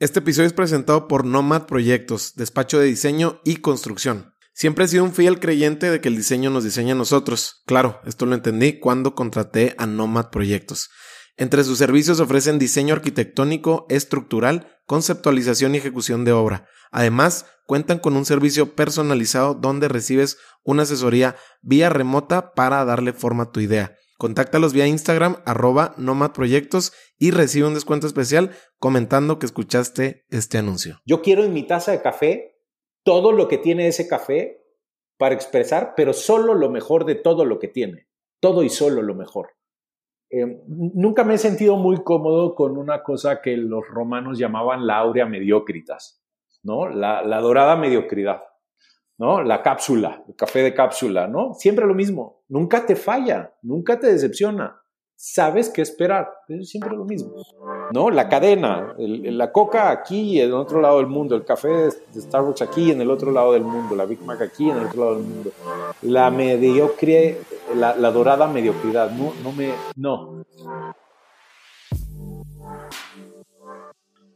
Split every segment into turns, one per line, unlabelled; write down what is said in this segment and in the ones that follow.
Este episodio es presentado por Nomad Proyectos, despacho de diseño y construcción. Siempre he sido un fiel creyente de que el diseño nos diseña a nosotros. Claro, esto lo entendí cuando contraté a Nomad Proyectos. Entre sus servicios ofrecen diseño arquitectónico, estructural, conceptualización y ejecución de obra. Además, cuentan con un servicio personalizado donde recibes una asesoría vía remota para darle forma a tu idea. Contáctalos vía Instagram, arroba nomadproyectos y recibe un descuento especial comentando que escuchaste este anuncio.
Yo quiero en mi taza de café todo lo que tiene ese café para expresar, pero solo lo mejor de todo lo que tiene. Todo y solo lo mejor. Eh, nunca me he sentido muy cómodo con una cosa que los romanos llamaban la aurea mediocritas, ¿no? La, la dorada mediocridad. ¿No? La cápsula, el café de cápsula, ¿no? Siempre lo mismo, nunca te falla, nunca te decepciona, sabes qué esperar, pero siempre lo mismo, ¿no? La cadena, la coca aquí y en otro lado del mundo, el café de Starbucks aquí en el otro lado del mundo, la Big Mac aquí en el otro lado del mundo, la mediocre, la, la dorada mediocridad, no, no me, no.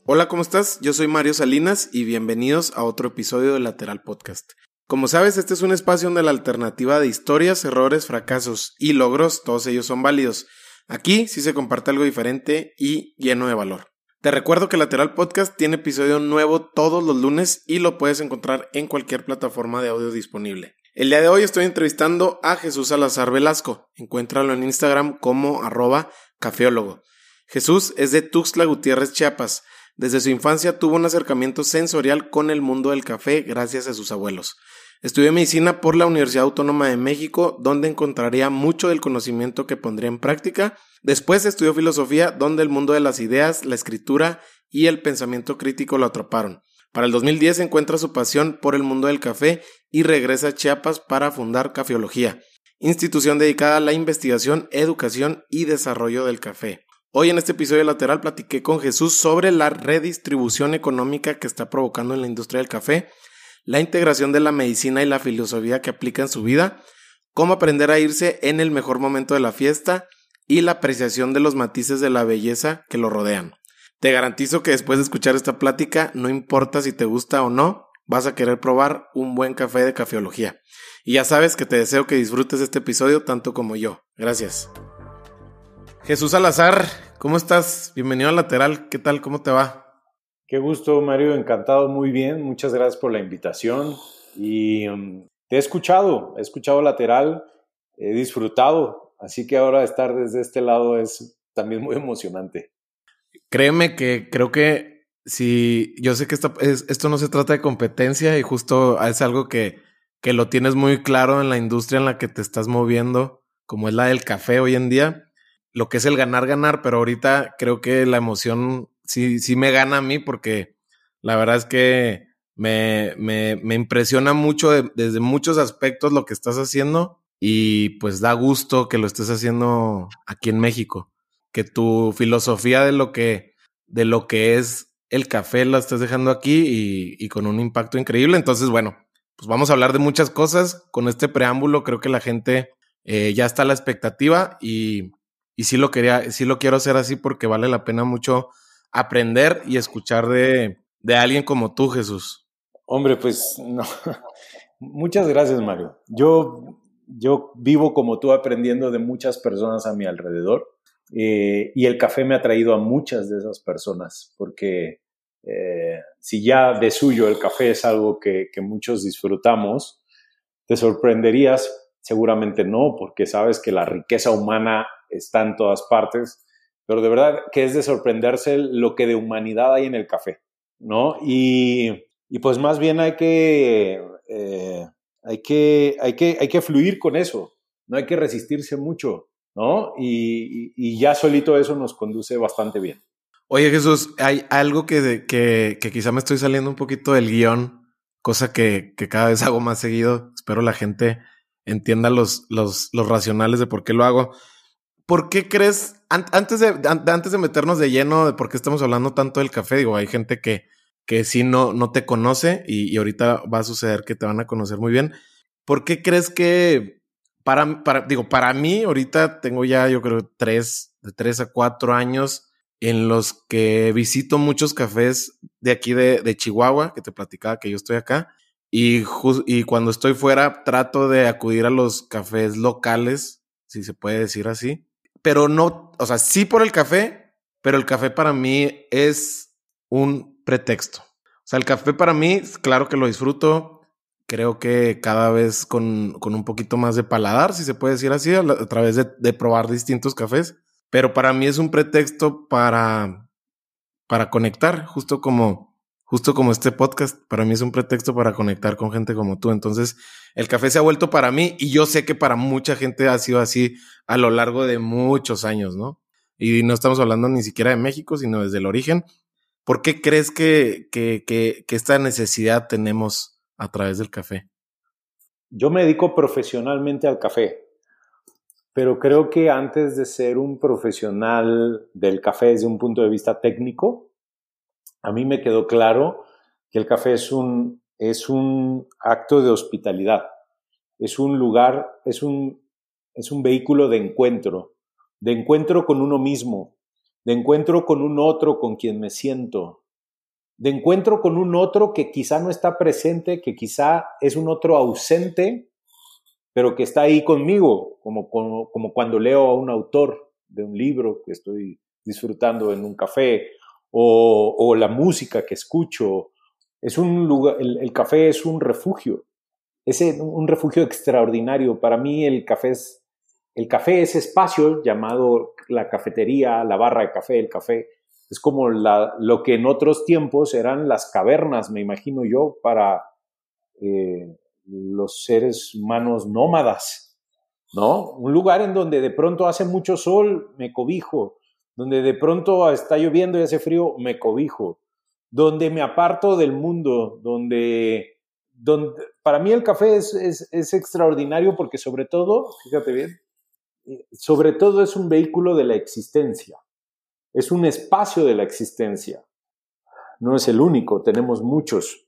Hola, ¿cómo estás? Yo soy Mario Salinas y bienvenidos a otro episodio de Lateral Podcast. Como sabes, este es un espacio donde la alternativa de historias, errores, fracasos y logros, todos ellos son válidos. Aquí sí se comparte algo diferente y lleno de valor. Te recuerdo que Lateral Podcast tiene episodio nuevo todos los lunes y lo puedes encontrar en cualquier plataforma de audio disponible. El día de hoy estoy entrevistando a Jesús Salazar Velasco. Encuéntralo en Instagram como arroba cafeólogo. Jesús es de Tuxtla Gutiérrez, Chiapas. Desde su infancia tuvo un acercamiento sensorial con el mundo del café gracias a sus abuelos. Estudió medicina por la Universidad Autónoma de México, donde encontraría mucho del conocimiento que pondría en práctica. Después estudió filosofía, donde el mundo de las ideas, la escritura y el pensamiento crítico lo atraparon. Para el 2010 encuentra su pasión por el mundo del café y regresa a Chiapas para fundar Cafeología, institución dedicada a la investigación, educación y desarrollo del café. Hoy en este episodio lateral platiqué con Jesús sobre la redistribución económica que está provocando en la industria del café, la integración de la medicina y la filosofía que aplica en su vida, cómo aprender a irse en el mejor momento de la fiesta y la apreciación de los matices de la belleza que lo rodean. Te garantizo que después de escuchar esta plática, no importa si te gusta o no, vas a querer probar un buen café de cafeología. Y ya sabes que te deseo que disfrutes este episodio tanto como yo. Gracias. Jesús Salazar, ¿cómo estás? Bienvenido a Lateral. ¿Qué tal? ¿Cómo te va?
Qué gusto, Mario, encantado, muy bien. Muchas gracias por la invitación. Y um, te he escuchado, he escuchado lateral, he disfrutado, así que ahora estar desde este lado es también muy emocionante.
Créeme que creo que si yo sé que esto, esto no se trata de competencia y justo es algo que, que lo tienes muy claro en la industria en la que te estás moviendo, como es la del café hoy en día, lo que es el ganar, ganar, pero ahorita creo que la emoción sí, sí me gana a mí porque la verdad es que me, me, me impresiona mucho desde muchos aspectos lo que estás haciendo y pues da gusto que lo estés haciendo aquí en México. Que tu filosofía de lo que, de lo que es el café la estés dejando aquí y, y con un impacto increíble. Entonces, bueno, pues vamos a hablar de muchas cosas. Con este preámbulo creo que la gente eh, ya está a la expectativa y, y sí lo quería, sí lo quiero hacer así porque vale la pena mucho aprender y escuchar de, de alguien como tú, Jesús?
Hombre, pues no. Muchas gracias, Mario. Yo, yo vivo como tú aprendiendo de muchas personas a mi alrededor eh, y el café me ha traído a muchas de esas personas porque eh, si ya de suyo el café es algo que, que muchos disfrutamos, te sorprenderías, seguramente no, porque sabes que la riqueza humana está en todas partes pero de verdad que es de sorprenderse lo que de humanidad hay en el café, ¿no? Y, y pues más bien hay que, eh, hay, que, hay, que, hay que fluir con eso, no hay que resistirse mucho, ¿no? Y, y, ya solito eso nos conduce bastante bien.
Oye Jesús, hay algo que, que, que quizá me estoy saliendo un poquito del guion, cosa que, que cada vez hago más seguido, espero la gente entienda los, los, los racionales de por qué lo hago. ¿Por qué crees antes, de, antes de meternos de lleno de por qué estamos hablando tanto del café, digo, hay gente que, que sí no, no te conoce y, ahorita va a suceder que te van a conocer muy bien. ¿Por qué crees que para, para, digo, para mí ahorita tengo ya, yo creo, tres, de tres a cuatro años en los que visito muchos cafés de aquí de, Chihuahua, que te platicaba que yo estoy acá, y, y cuando estoy fuera trato de acudir a los cafés locales, si se puede decir así, pero no, o sea, sí por el café, pero el café para mí es un pretexto. O sea, el café para mí, claro que lo disfruto, creo que cada vez con, un poquito más de paladar, si se puede decir así, a, través de, de, probar distintos cafés, pero para mí es un pretexto para, para conectar, justo como, justo como este podcast, para mí es un pretexto para conectar con gente como tú. Entonces, el café se ha vuelto para mí y yo sé que para mucha gente ha sido así a lo largo de muchos años, ¿no? Y no estamos hablando ni siquiera de México, sino desde el origen. ¿Por qué crees que, que, que, que esta necesidad tenemos a través del café?
Yo me dedico profesionalmente al café, pero creo que antes de ser un profesional del café desde un punto de vista técnico, a mí me quedó claro que el café es un, es un acto de hospitalidad, es un lugar, es un, es un vehículo de encuentro, de encuentro con uno mismo, de encuentro con un otro con quien me siento, de encuentro con un otro que quizá no está presente, que quizá es un otro ausente, pero que está ahí conmigo, como, como, cuando leo a un autor de un libro que estoy disfrutando en un café, o, la música que escucho. Es un lugar, el, café es un refugio, es un refugio extraordinario. Para mí el café es, el café es espacio llamado la cafetería, la barra de café, el café, es como la, lo que en otros tiempos eran las cavernas, me imagino yo, para eh, los seres humanos nómadas, ¿no? Un lugar en donde de pronto hace mucho sol, me cobijo, donde de pronto está lloviendo y hace frío, me cobijo, donde me aparto del mundo, donde, donde para mí el café es, es, extraordinario porque sobre todo, fíjate bien, sobre todo es un vehículo de la existencia es un espacio de la existencia. No es el único, tenemos muchos.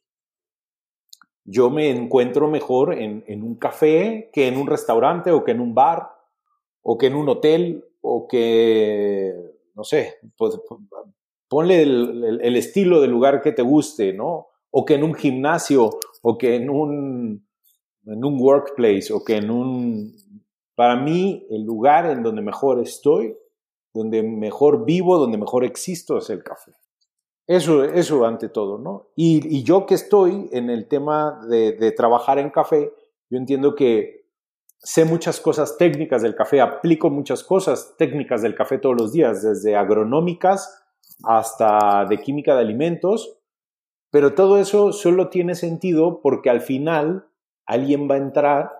Yo me encuentro mejor en, un café que en un restaurante o que en un bar o que en un hotel o que, no sé, pues, ponle el, estilo del lugar que te guste, ¿no? O que en un gimnasio o que en un, en un workplace o que en un... Para mí, el lugar en donde mejor estoy donde mejor vivo, donde mejor existo es el café. Eso, eso ante todo, ¿no? Y, yo que estoy en el tema de, trabajar en café, yo entiendo que sé muchas cosas técnicas del café, aplico muchas cosas técnicas del café todos los días, desde agronómicas hasta de química de alimentos, pero todo eso solo tiene sentido porque al final alguien va a entrar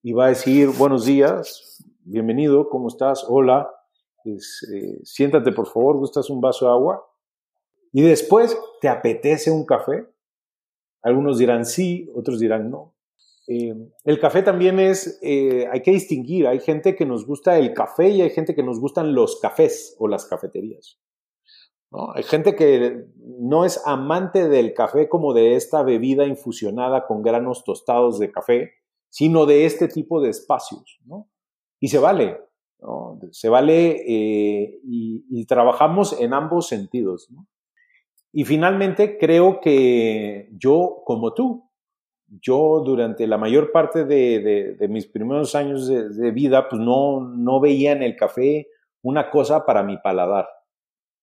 y va a decir, buenos días, bienvenido, ¿cómo estás? Hola, eh, siéntate por favor, ¿gustas un vaso de agua? Y después, ¿te apetece un café? Algunos dirán sí, otros dirán no. Eh, el café también es, eh, hay que distinguir, hay gente que nos gusta el café y hay gente que nos gustan los cafés o las cafeterías. Hay gente que no es amante del café como de esta bebida infusionada con granos tostados de café, sino de este tipo de espacios. Y se vale, se vale eh, y, trabajamos en ambos sentidos. Y finalmente creo que yo, como tú, yo durante la mayor parte de, mis primeros años de, vida, pues no, no veía en el café una cosa para mi paladar,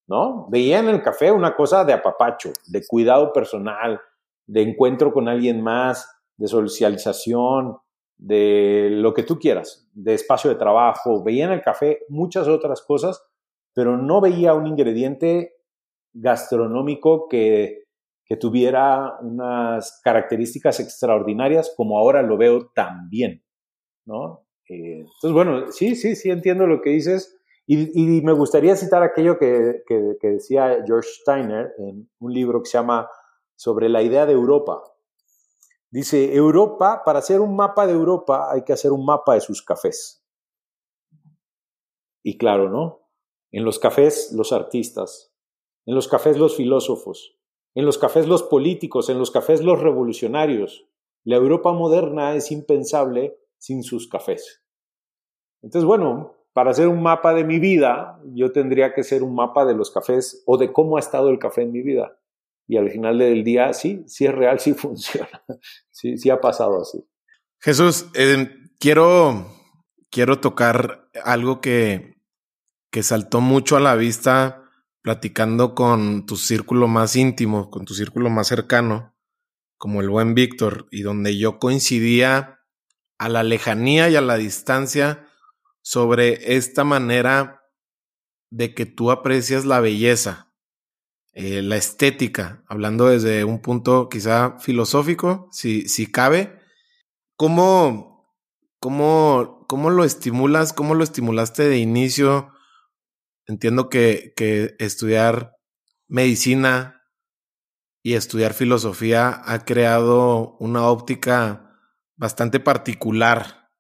¿no? Veía en el café una cosa de apapacho, de cuidado personal, de encuentro con alguien más, de socialización, de lo que tú quieras, de espacio de trabajo, veía en el café muchas otras cosas, pero no veía un ingrediente gastronómico que, que tuviera unas características extraordinarias como ahora lo veo también, ¿no? Eh, entonces, bueno, sí, sí, sí entiendo lo que dices y, me gustaría citar aquello que, que, que decía George Steiner en un libro que se llama Sobre la idea de Europa, Dice, Europa, para hacer un mapa de Europa hay que hacer un mapa de sus cafés. Y claro, ¿no? En los cafés los artistas, en los cafés los filósofos, en los cafés los políticos, en los cafés los revolucionarios. La Europa moderna es impensable sin sus cafés. Entonces, bueno, para hacer un mapa de mi vida, yo tendría que ser un mapa de los cafés o de cómo ha estado el café en mi vida. Y al final del día, sí, sí es real, sí funciona. Sí, sí ha pasado así.
Jesús, quiero, quiero tocar algo que, que saltó mucho a la vista platicando con tu círculo más íntimo, con tu círculo más cercano, como el buen Víctor, y donde yo coincidía a la lejanía y a la distancia sobre esta manera de que tú aprecias la belleza, eh, la estética, hablando desde un punto quizá filosófico, si, si cabe, ¿cómo, cómo, cómo lo estimulas? ¿Cómo lo estimulaste de inicio? Entiendo que, que estudiar medicina y estudiar filosofía ha creado una óptica bastante particular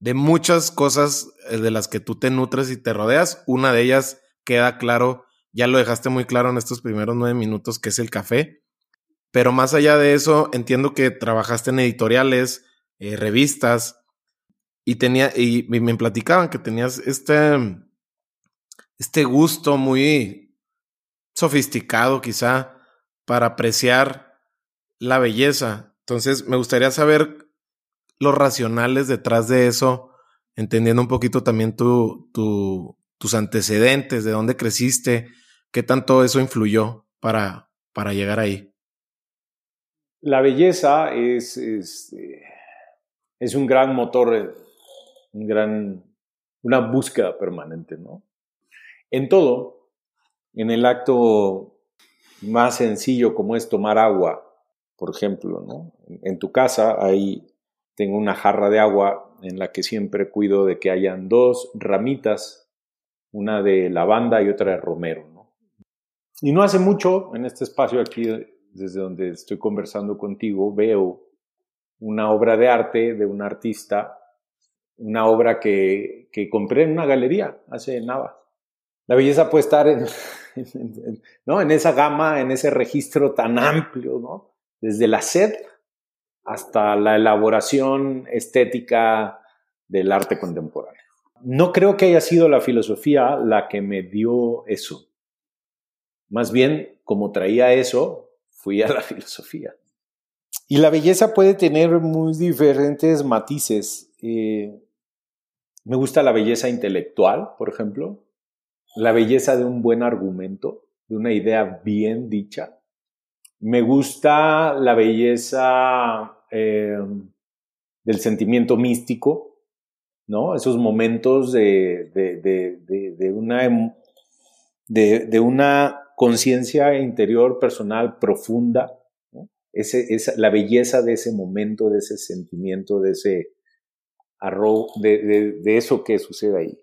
de muchas cosas eh, de las que tú te nutres y te rodeas. Una de ellas queda claro, ya lo dejaste muy claro en estos primeros nueve minutos, que es el café. Pero más allá de eso, entiendo que trabajaste en editoriales, eh, revistas, y tenía, y me platicaban que tenías este, este gusto muy sofisticado quizá para apreciar la belleza. Entonces, me gustaría saber los racionales detrás de eso, entendiendo un poquito también tu, tus antecedentes, de dónde creciste, qué tanto eso influyó para, para llegar ahí.
La belleza es, es, es un gran motor, un gran, una búsqueda permanente, ¿no? En todo, en el acto más sencillo como es tomar agua, por ejemplo, ¿no? En tu casa ahí tengo una jarra de agua en la que siempre cuido de que hayan dos ramitas, una de lavanda y otra de romero, ¿no? Y no hace mucho, en este espacio aquí, desde donde estoy conversando contigo, veo una obra de arte de un artista, una obra que, que compré en una galería hace nada. La belleza puede estar en, ¿no? en esa gama, en ese registro tan amplio, ¿no? desde la sed hasta la elaboración estética del arte contemporáneo. No creo que haya sido la filosofía la que me dio eso. Más bien, como traía eso, fui a la filosofía. Y la belleza puede tener muy diferentes matices. Eh, me gusta la belleza intelectual, por ejemplo la belleza de un buen argumento, de una idea bien dicha. Me gusta la belleza eh, del sentimiento místico, ¿no? Esos momentos de, de, una, em, de, una conciencia interior personal profunda, Ese, la belleza de ese momento, de ese sentimiento, de ese arroz, de, de eso que sucede ahí.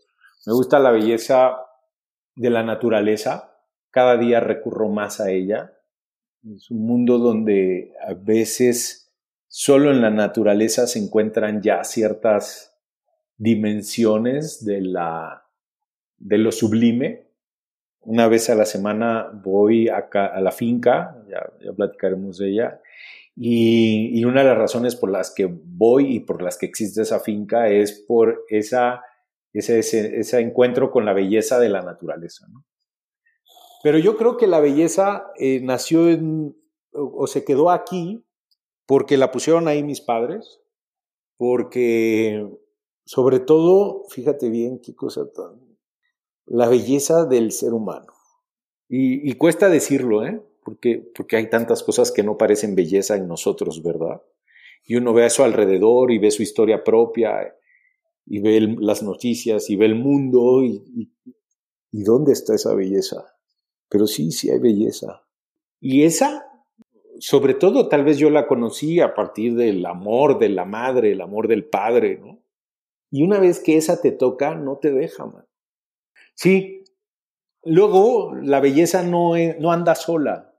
Me gusta la belleza de la naturaleza, cada día recurro más a ella. Es un mundo donde a veces solo en la naturaleza se encuentran ya ciertas dimensiones de, la, de lo sublime. Una vez a la semana voy a la finca, ya, platicaremos de ella, y, una de las razones por las que voy y por las que existe esa finca es por esa ese, ese, encuentro con la belleza de la naturaleza. Pero yo creo que la belleza eh, nació en, o, se quedó aquí porque la pusieron ahí mis padres, porque sobre todo, fíjate bien qué cosa tan... La belleza del ser humano. Y, y cuesta decirlo, ¿eh? Porque, porque hay tantas cosas que no parecen belleza en nosotros, ¿verdad? Y uno ve a su alrededor y ve su historia propia y ve las noticias y ve el mundo y, y, dónde está esa belleza. Pero sí, sí hay belleza. Y esa, sobre todo, tal vez yo la conocí a partir del amor de la madre, el amor del padre, ¿no? Y una vez que esa te toca, no te deja, man. Sí, luego la belleza no, no anda sola.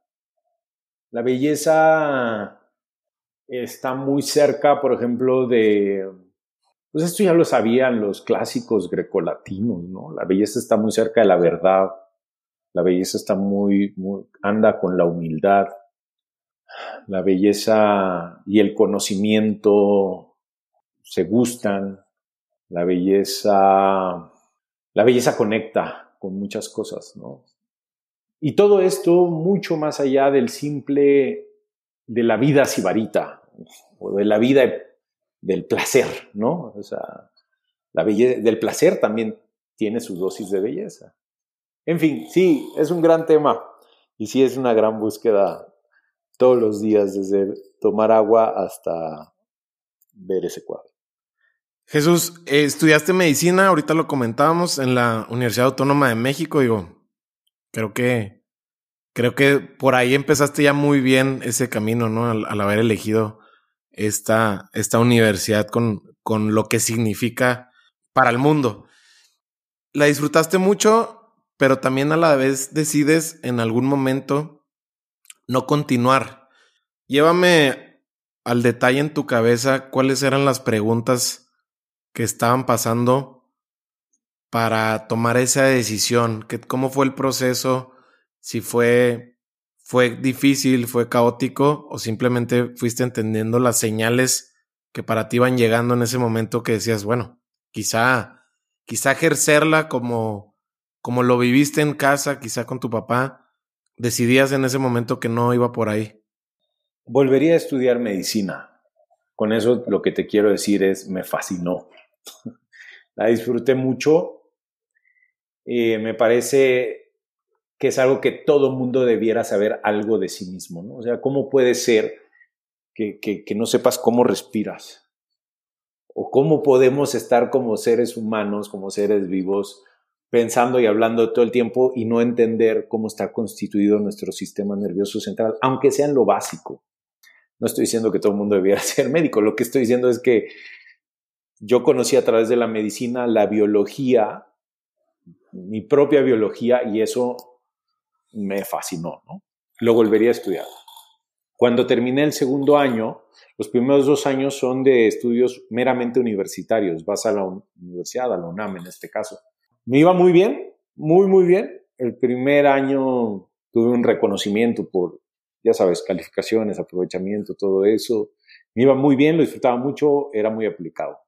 La belleza está muy cerca, por ejemplo, de pues esto ya lo sabían los clásicos grecolatinos, ¿no? La belleza está muy cerca de la verdad, la belleza está muy, muy, anda con la humildad, la belleza y el conocimiento se gustan, la belleza, la belleza conecta con muchas cosas, ¿no? Y todo esto mucho más allá del simple, de la vida sibarita, o de la vida del placer, ¿no? O sea, la belleza, del placer también tiene su dosis de belleza. En fin, sí, es un gran tema y sí es una gran búsqueda todos los días, desde tomar agua hasta ver ese cuadro.
Jesús, eh, estudiaste medicina, ahorita lo comentábamos en la Universidad Autónoma de México, digo, creo que creo que por ahí empezaste ya muy bien ese camino, ¿no? Al, haber elegido esta, esta universidad con, con lo que significa para el mundo. La disfrutaste mucho, pero también a la vez decides en algún momento no continuar. Llévame al detalle en tu cabeza cuáles eran las preguntas que estaban pasando para tomar esa decisión, cómo fue el proceso, si fue, fue difícil, fue caótico o simplemente fuiste entendiendo las señales que para ti iban llegando en ese momento que decías, bueno, quizá, quizá ejercerla como, como lo viviste en casa, quizá con tu papá, decidías en ese momento que no iba por ahí.
Volvería a estudiar medicina. Con eso lo que te quiero decir es, me fascinó. La disfruté mucho. Eh, me parece que es algo que todo mundo debiera saber algo de sí mismo, ¿no? O sea, ¿cómo puede ser que, que, no sepas cómo respiras? ¿O cómo podemos estar como seres humanos, como seres vivos, pensando y hablando todo el tiempo y no entender cómo está constituido nuestro sistema nervioso central, aunque sea en lo básico? No estoy diciendo que todo el mundo debiera ser médico, lo que estoy diciendo es que yo conocí a través de la medicina la biología, mi propia biología, y eso me fascinó, ¿no? Lo volvería a estudiar. Cuando terminé el segundo año, los primeros dos años son de estudios meramente universitarios. Vas a la universidad, a la UNAM en este caso. Me iba muy bien, muy, muy bien. El primer año tuve un reconocimiento por, ya sabes, calificaciones, aprovechamiento, todo eso. Me iba muy bien, lo disfrutaba mucho, era muy aplicado.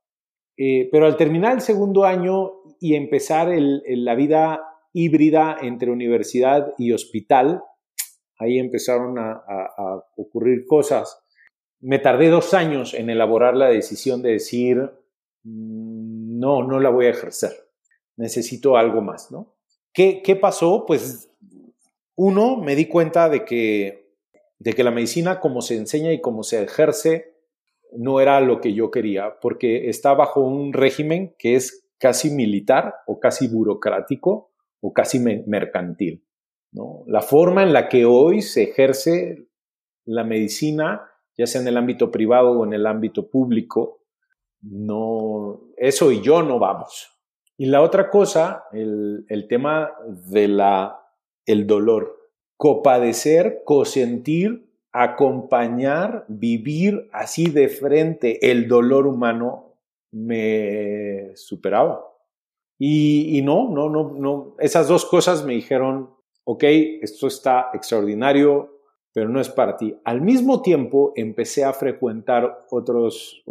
Eh, pero al terminar el segundo año y empezar la vida híbrida entre universidad y hospital, ahí empezaron a, ocurrir cosas. Me tardé dos años en elaborar la decisión de decir, mm, no, no la voy a ejercer, necesito algo más, ¿no? ¿Qué, qué pasó? Pues uno, me di cuenta de que, de que la medicina, como se enseña y como se ejerce, no era lo que yo quería, porque está bajo un régimen que es casi militar o casi burocrático o casi mercantil. ¿no? La forma en la que hoy se ejerce la medicina, ya sea en el ámbito privado o en el ámbito público, no, eso y yo no vamos. Y la otra cosa, el, tema de la, el dolor, copadecer, cosentir, acompañar, vivir así de frente el dolor humano me superaba. Y, no, no, no, no. Esas dos cosas me dijeron, ok, esto está extraordinario, pero no es para ti. Al mismo tiempo empecé a frecuentar otros,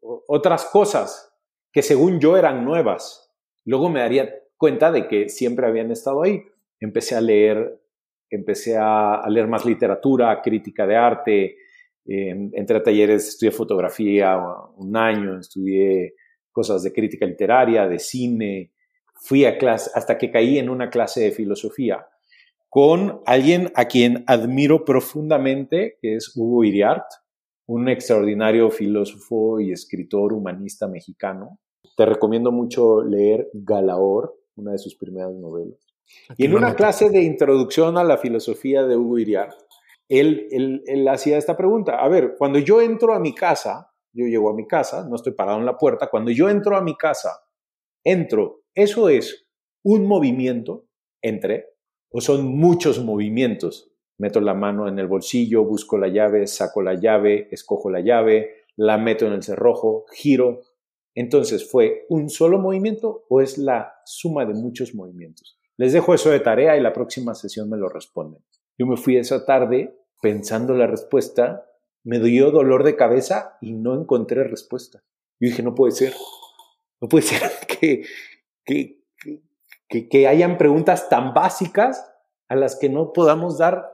otras cosas que según yo eran nuevas. Luego me daría cuenta de que siempre habían estado ahí. Empecé a leer, empecé a, leer más literatura, crítica de arte, entré a talleres, estudié fotografía un año, estudié cosas de crítica literaria, de cine. Fui a clase hasta que caí en una clase de filosofía con alguien a quien admiro profundamente, que es Hugo Iriart, un extraordinario filósofo y escritor humanista mexicano. Te recomiendo mucho leer Galaor, una de sus primeras novelas. y en una clase de introducción a la filosofía de Hugo Iriart, él, él, él hacía esta pregunta. A ver, cuando yo entro a mi casa, yo llego a mi casa, no estoy parado en la puerta, cuando yo entro a mi casa, entro, ¿eso es un movimiento entre o son muchos movimientos? Meto la mano en el bolsillo, busco la llave, saco la llave, escojo la llave, la meto en el cerrojo, giro. Entonces, ¿fue un solo movimiento o es la suma de muchos movimientos? Les dejo eso de tarea y la próxima sesión me lo responden. Yo me fui esa tarde pensando la respuesta me dio dolor de cabeza y no encontré respuesta. Yo dije, no puede ser, no puede ser que, que, que, que hayan preguntas tan básicas a las que no podamos dar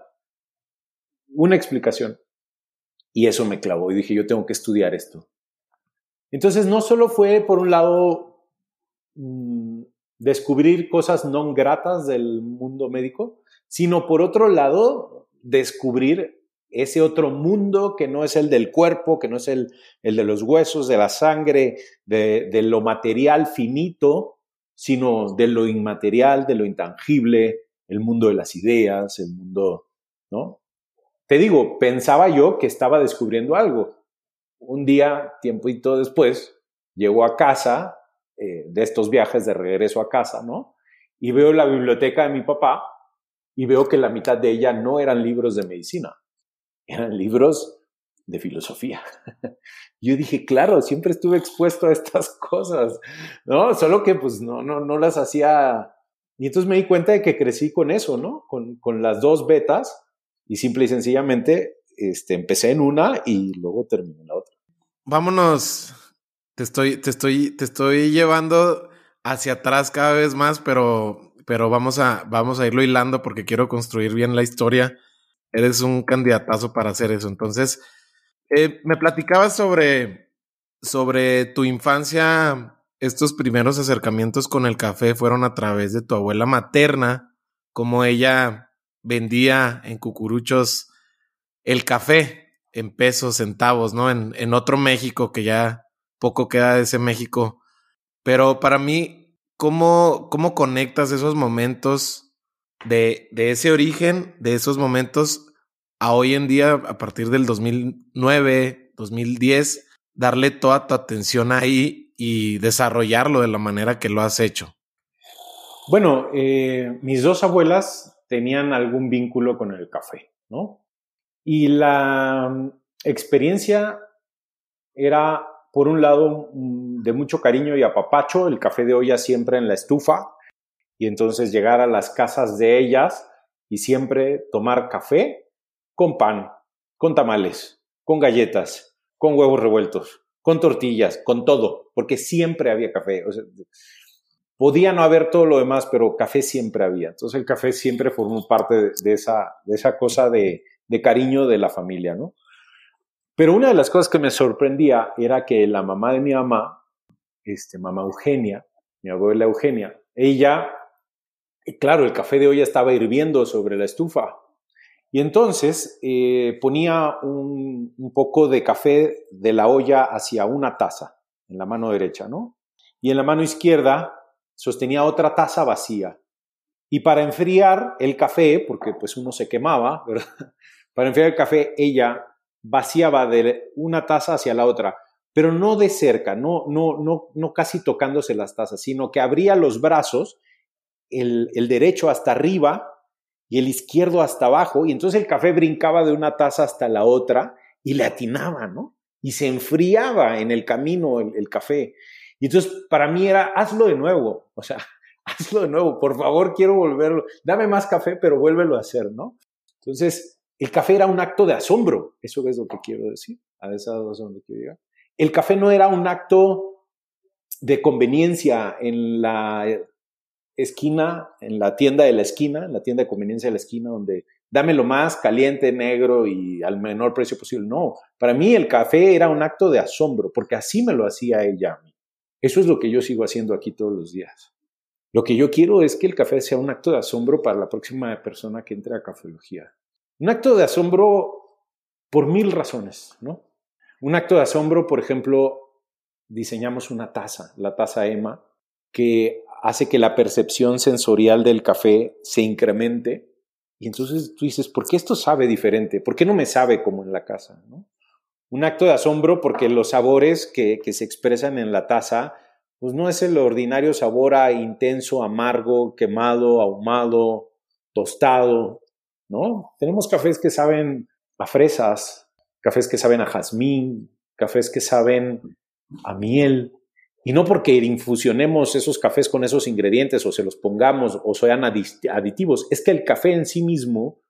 una explicación. Y eso me clavó y dije, yo tengo que estudiar esto. Entonces, no solo fue, por un lado, mm, descubrir cosas no gratas del mundo médico, sino por otro lado, descubrir ese otro mundo que no es el del cuerpo, que no es el, el de los huesos, de la sangre, de, de, lo material finito, sino de lo inmaterial, de lo intangible, el mundo de las ideas, el mundo, ¿no? Te digo, pensaba yo que estaba descubriendo algo. Un día, todo después, llego a casa eh, de estos viajes de regreso a casa, ¿no? Y veo la biblioteca de mi papá y veo que la mitad de ella no eran libros de medicina, eran libros de filosofía. Yo dije, claro, siempre estuve expuesto a estas cosas, ¿no? Solo que pues no, no, no las hacía. Y entonces me di cuenta de que crecí con eso, ¿no? Con, con las dos betas y simple y sencillamente este, empecé en una y luego terminé en la otra.
Vámonos, te estoy, te estoy, te estoy llevando hacia atrás cada vez más, pero, pero vamos a, vamos a irlo hilando porque quiero construir bien la historia. Eres un candidatazo para hacer eso. Entonces, eh, me platicabas sobre, sobre tu infancia. Estos primeros acercamientos con el café fueron a través de tu abuela materna, como ella vendía en cucuruchos el café en pesos, centavos, ¿no? En, en otro México que ya poco queda de ese México. Pero para mí, ¿cómo, cómo conectas esos momentos de, de ese origen, de esos momentos a hoy en día, a partir del 2009, 2010, darle toda tu atención ahí y desarrollarlo de la manera que lo has hecho?
Bueno, eh, mis dos abuelas tenían algún vínculo con el café, ¿no? Y la mm, experiencia era, por un lado, mm, de mucho cariño y apapacho, el café de olla siempre en la estufa, y entonces llegar a las casas de ellas y siempre tomar café con pan, con tamales, con galletas, con huevos revueltos, con tortillas, con todo, porque siempre había café. Podía no haber todo lo demás, pero café siempre había. Entonces el café siempre formó parte de, esa, de esa cosa de, de, cariño de la familia, ¿no? Pero una de las cosas que me sorprendía era que la mamá de mi mamá, este, mamá Eugenia, mi abuela Eugenia, ella, claro, el café de olla estaba hirviendo sobre la estufa. Y entonces eh, ponía un, poco de café de la olla hacia una taza, en la mano derecha, ¿no? Y en la mano izquierda sostenía otra taza vacía. Y para enfriar el café, porque pues uno se quemaba, ¿verdad? Para enfriar el café, ella vaciaba de una taza hacia la otra, pero no de cerca, no, no, no, no casi tocándose las tazas, sino que abría los brazos, el derecho hasta arriba y el izquierdo hasta abajo, y entonces el café brincaba de una taza hasta la otra y le atinaba, ¿no? Y se enfriaba en el camino el, café. Y entonces para mí era, hazlo de nuevo, o sea, hazlo de nuevo, por favor, quiero volverlo, dame más café, pero vuélvelo a hacer, ¿no? Entonces, el café era un acto de asombro, eso es lo que quiero decir, a esa razón que quiero llegar. El café no era un acto de conveniencia en la esquina, en la tienda de la esquina, en la tienda de conveniencia de la esquina, donde dame lo más caliente, negro y al menor precio posible. No, para mí el café era un acto de asombro, porque así me lo hacía ella. Eso es lo que yo sigo haciendo aquí todos los días. Lo que yo quiero es que el café sea un acto de asombro para la próxima persona que entre a cafelogía. Un acto de asombro por mil razones, ¿no? Un acto de asombro, por ejemplo, diseñamos una taza, la taza EMA, que hace que la percepción sensorial del café se incremente. Y entonces tú dices, ¿por qué esto sabe diferente? ¿Por qué no me sabe como en la casa? un acto de asombro porque los sabores que, se expresan en la taza, pues no es el ordinario sabor a intenso, amargo, quemado, ahumado, tostado, ¿no? Tenemos cafés que saben a fresas, cafés que saben a jazmín, cafés que saben a miel, y no porque infusionemos esos cafés con esos ingredientes o se los pongamos o sean aditivos, es que el café en sí mismo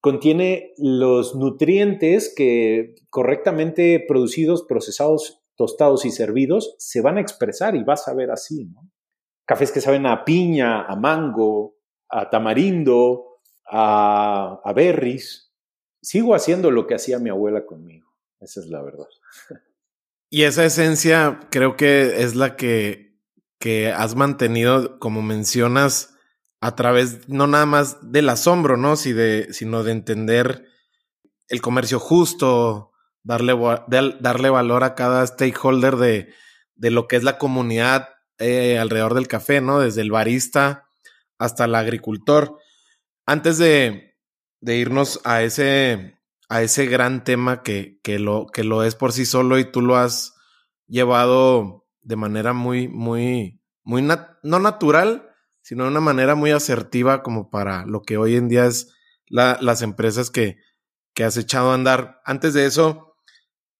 contiene los nutrientes que correctamente producidos, procesados, tostados y servidos se van a expresar y vas a ver así, cafés que saben a piña, a mango, a tamarindo, a, a berries. Sigo haciendo lo que hacía mi abuela conmigo. Esa es la verdad.
Y esa esencia creo que es la que, que has mantenido, como mencionas, a través no nada más del asombro, ¿no? de, sino de entender el comercio justo, darle, darle valor a cada stakeholder de, de lo que es la comunidad eh, alrededor del café, ¿no? Desde el barista hasta el agricultor. Antes de, de irnos a ese, a ese gran tema que, que, lo, que lo es por sí solo y tú lo has llevado de manera muy, muy, muy, no natural, sino de una manera muy asertiva como para lo que hoy en día es la, las empresas que, que has echado a andar. Antes de eso,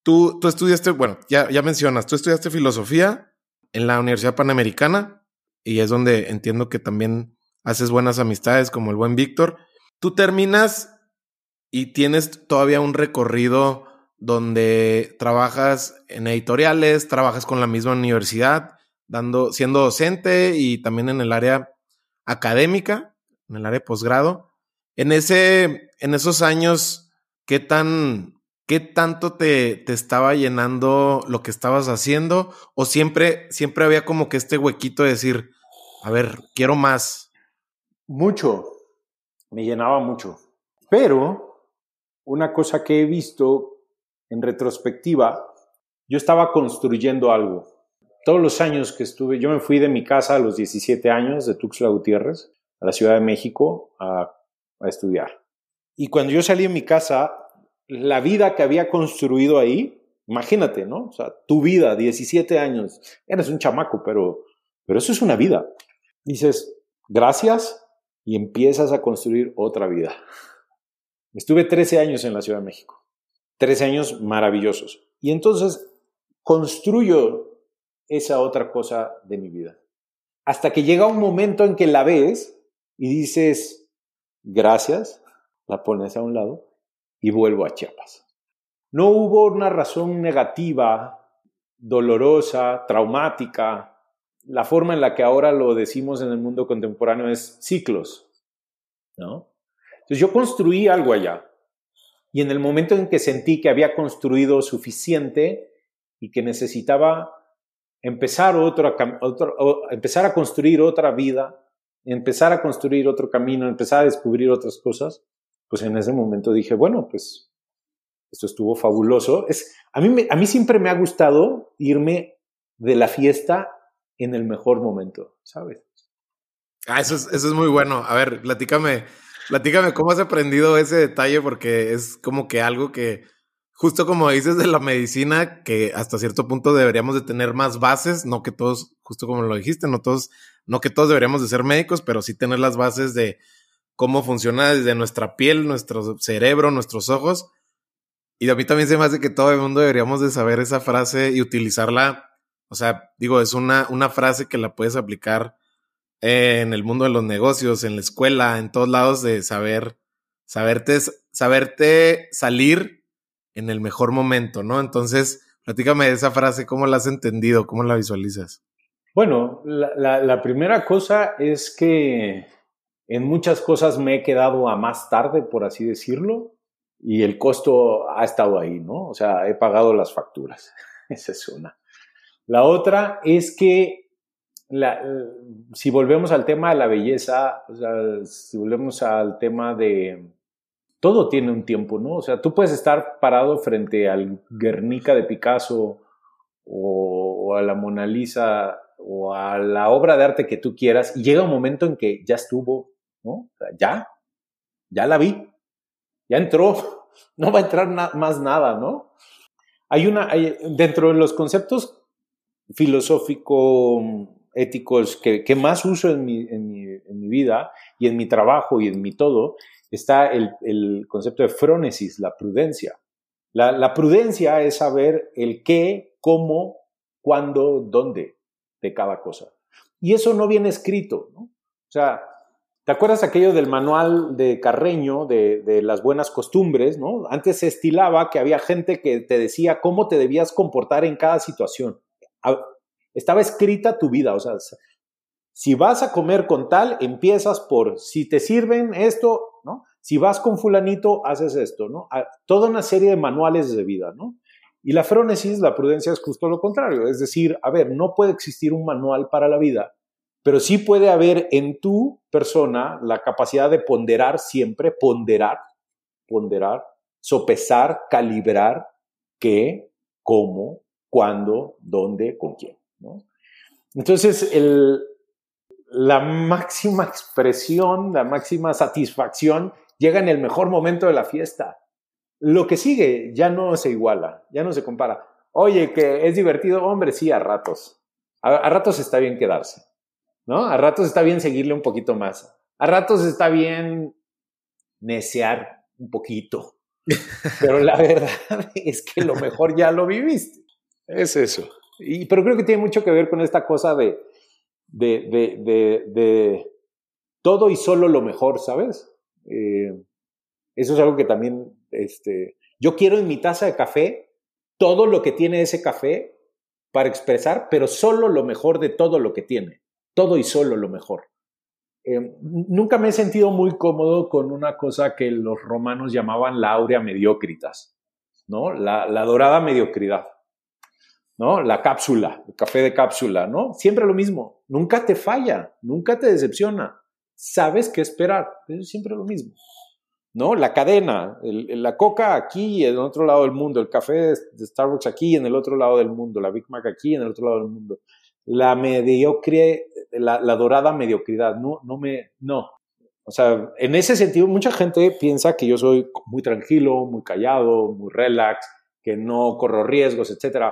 tú, tú estudiaste, bueno, ya, ya mencionas, tú estudiaste filosofía en la Universidad Panamericana y es donde entiendo que también haces buenas amistades como el buen Víctor. Tú terminas y tienes todavía un recorrido donde trabajas en editoriales, trabajas con la misma universidad, dando, siendo docente y también en el área académica, en el área posgrado. En ese, en esos años, ¿qué tan ¿qué tanto te, te, estaba llenando lo que estabas haciendo? ¿O siempre, siempre había como que este huequito de decir, a ver, quiero más?
Mucho, me llenaba mucho. Pero una cosa que he visto en retrospectiva, yo estaba construyendo algo. Todos los años que estuve, yo me fui de mi casa a los 17 años de Tuxtla Gutiérrez a la Ciudad de México a, estudiar. Y cuando yo salí de mi casa, la vida que había construido ahí, imagínate, ¿no? O sea, tu vida, 17 años, eres un chamaco, pero, pero eso es una vida. Dices, gracias y empiezas a construir otra vida. Estuve 13 años en la Ciudad de México, 13 años maravillosos. Y entonces construyo esa otra cosa de mi vida. Hasta que llega un momento en que la ves y dices, gracias, la pones a un lado y vuelvo a Chiapas. No hubo una razón negativa, dolorosa, traumática. La forma en la que ahora lo decimos en el mundo contemporáneo es ciclos, ¿no? Entonces yo construí algo allá y en el momento en que sentí que había construido suficiente y que necesitaba empezar, otro, empezar a construir otra vida, empezar a construir otro camino, empezar a descubrir otras cosas, pues en ese momento dije, bueno, pues esto estuvo fabuloso. Es, a, mí a mí siempre me ha gustado irme de la fiesta en el mejor momento, ¿sabes?
Ah, eso es, eso es muy bueno. A ver, platícame, platícame cómo has aprendido ese detalle, porque es como que algo que, justo como dices de la medicina, que hasta cierto punto deberíamos de tener más bases, no que todos, justo como lo dijiste, no todos, no que todos deberíamos de ser médicos, pero sí tener las bases de cómo funciona desde nuestra piel, nuestro cerebro, nuestros ojos. Y a mí también se me hace que todo el mundo deberíamos de saber esa frase y utilizarla. O sea, digo, es una, una frase que la puedes aplicar en el mundo de los negocios, en la escuela, en todos lados de saber, saberte, saberte salir en el mejor momento, ¿no? Entonces, platícame esa frase, ¿cómo la has entendido? ¿Cómo la visualizas?
Bueno, la, la primera cosa es que en muchas cosas me he quedado a más tarde, por así decirlo, y el costo ha estado ahí, ¿no? O sea, he pagado las facturas. Esa es una. La otra es que si volvemos al tema de la belleza, o sea, si volvemos al tema de... Todo tiene un tiempo, ¿no? O sea, tú puedes estar parado frente al Guernica de Picasso o, o a la Mona Lisa o a la obra de arte que tú quieras y llega un momento en que ya estuvo, ¿no? ya, ya la vi, ya entró, no va a entrar más nada, ¿no? Hay una, dentro de los conceptos filosófico éticos que, más uso en mi, vida y en mi trabajo y en mi todo, está el, concepto de frónesis, la prudencia. La, prudencia es saber el qué, cómo, cuándo, dónde de cada cosa. Y eso no viene escrito, ¿no? O sea, ¿Te acuerdas aquello del manual de Carreño de, las buenas costumbres? ¿no? Antes se estilaba que había gente que te decía cómo te debías comportar en cada situación. Estaba escrita tu vida, o sea, Si vas a comer con tal, empiezas por, si te sirven esto, ¿no? Si vas con fulanito, haces esto, ¿no? toda una serie de manuales de vida, ¿no? Y la frónesis, la prudencia es justo lo contrario, es decir, a ver, no puede existir un manual para la vida, pero sí puede haber en tu persona la capacidad de ponderar siempre, ponderar, ponderar, sopesar, calibrar qué, cómo, cuándo, dónde, con quién. ¿No? Entonces, el, la máxima expresión, la máxima satisfacción llega en el mejor momento de la fiesta. Lo que sigue ya no se iguala, ya no se compara. Oye, que es divertido, hombre, sí, a ratos. A, ratos está bien quedarse, ¿no? A ratos está bien seguirle un poquito más. A ratos está bien necear un poquito. Pero la verdad es que lo mejor ya lo viviste. Es eso. Y, pero creo que tiene mucho que ver con esta cosa de, de, de, de, todo y solo lo mejor, ¿sabes? Eh, eso es algo que también, este, yo quiero en mi taza de café todo lo que tiene ese café para expresar, pero solo lo mejor de todo lo que tiene, todo y solo lo mejor. Eh, nunca me he sentido muy cómodo con una cosa que los romanos llamaban la aurea mediocritas, ¿no? La, la dorada mediocridad, ¿no? La cápsula, el café de cápsula, ¿no? Siempre lo mismo, nunca te falla, nunca te decepciona, sabes qué esperar, es siempre lo mismo. ¿no? La cadena, la coca aquí y en otro lado del mundo, el café de, Starbucks aquí y en el otro lado del mundo, la Big Mac aquí en el otro lado del mundo. La mediocre, la, dorada mediocridad, no, no me, no. O sea, en ese sentido, mucha gente piensa que yo soy muy tranquilo, muy callado, muy relax, que no corro riesgos, etc.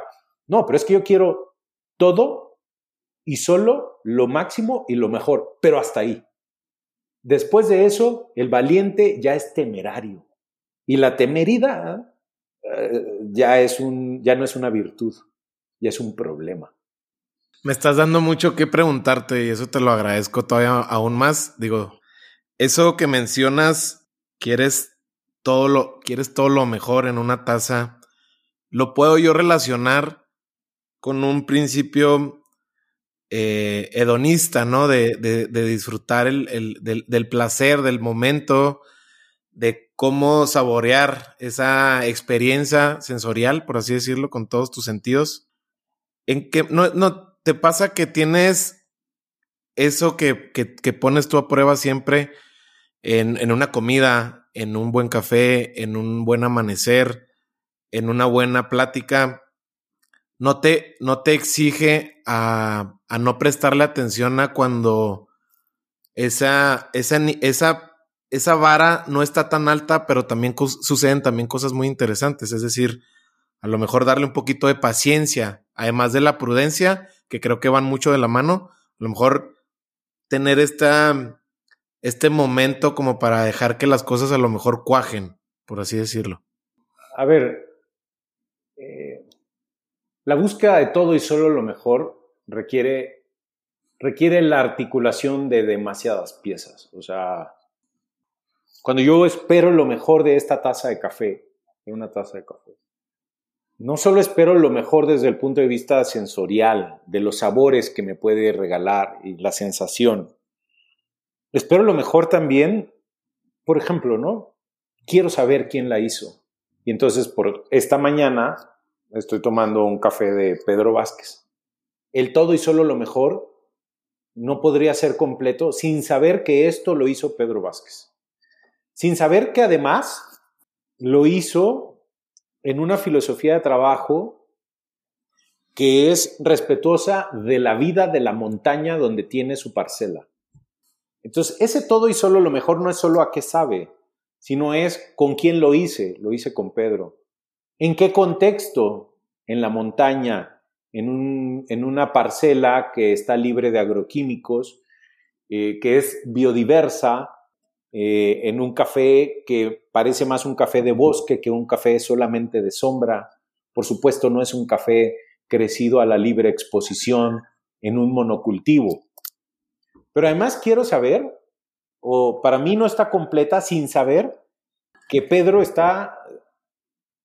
No, pero es que yo quiero todo y solo lo máximo y lo mejor, pero hasta ahí. Después de eso, el valiente ya es temerario. Y la temeridad eh, ya, es un, ya no es una virtud, ya es un problema.
Me estás dando mucho que preguntarte y eso te lo agradezco todavía aún más. Digo, eso que mencionas, quieres todo lo, quieres todo lo mejor en una taza, lo puedo yo relacionar con un principio eh, hedonista, ¿no? De, de, disfrutar el, del, placer, del momento, de cómo saborear esa experiencia sensorial, por así decirlo, con todos tus sentidos. En que no, no te pasa que tienes eso que, que, que pones tú a prueba siempre en, en una comida, en un buen café, en un buen amanecer, en una buena plática no te, no te exige a, a, no prestarle atención a cuando esa, esa, esa, esa vara no está tan alta, pero también suceden también cosas muy interesantes. Es decir, a lo mejor darle un poquito de paciencia, además de la prudencia, que creo que van mucho de la mano, a lo mejor tener esta, este momento como para dejar que las cosas a lo mejor cuajen, por así decirlo.
A ver, la búsqueda de todo y solo lo mejor requiere, requiere la articulación de demasiadas piezas. O sea, cuando yo espero lo mejor de esta taza de café, de una taza de café, no solo espero lo mejor desde el punto de vista sensorial, de los sabores que me puede regalar y la sensación. Espero lo mejor también, por ejemplo, ¿no? Quiero saber quién la hizo. Y entonces, por esta mañana estoy tomando un café de Pedro Vázquez. El todo y solo lo mejor no podría ser completo sin saber que esto lo hizo Pedro Vázquez. Sin saber que además lo hizo en una filosofía de trabajo que es respetuosa de la vida de la montaña donde tiene su parcela. Entonces, ese todo y solo lo mejor no es solo a qué sabe, sino es con quién lo hice. Lo hice con Pedro. ¿En qué contexto? En la montaña, en, un, en una parcela que está libre de agroquímicos, eh, que es biodiversa, eh, en un café que parece más un café de bosque que un café solamente de sombra. Por supuesto, no es un café crecido a la libre exposición en un monocultivo. Pero además quiero saber, o para mí no está completa sin saber que Pedro está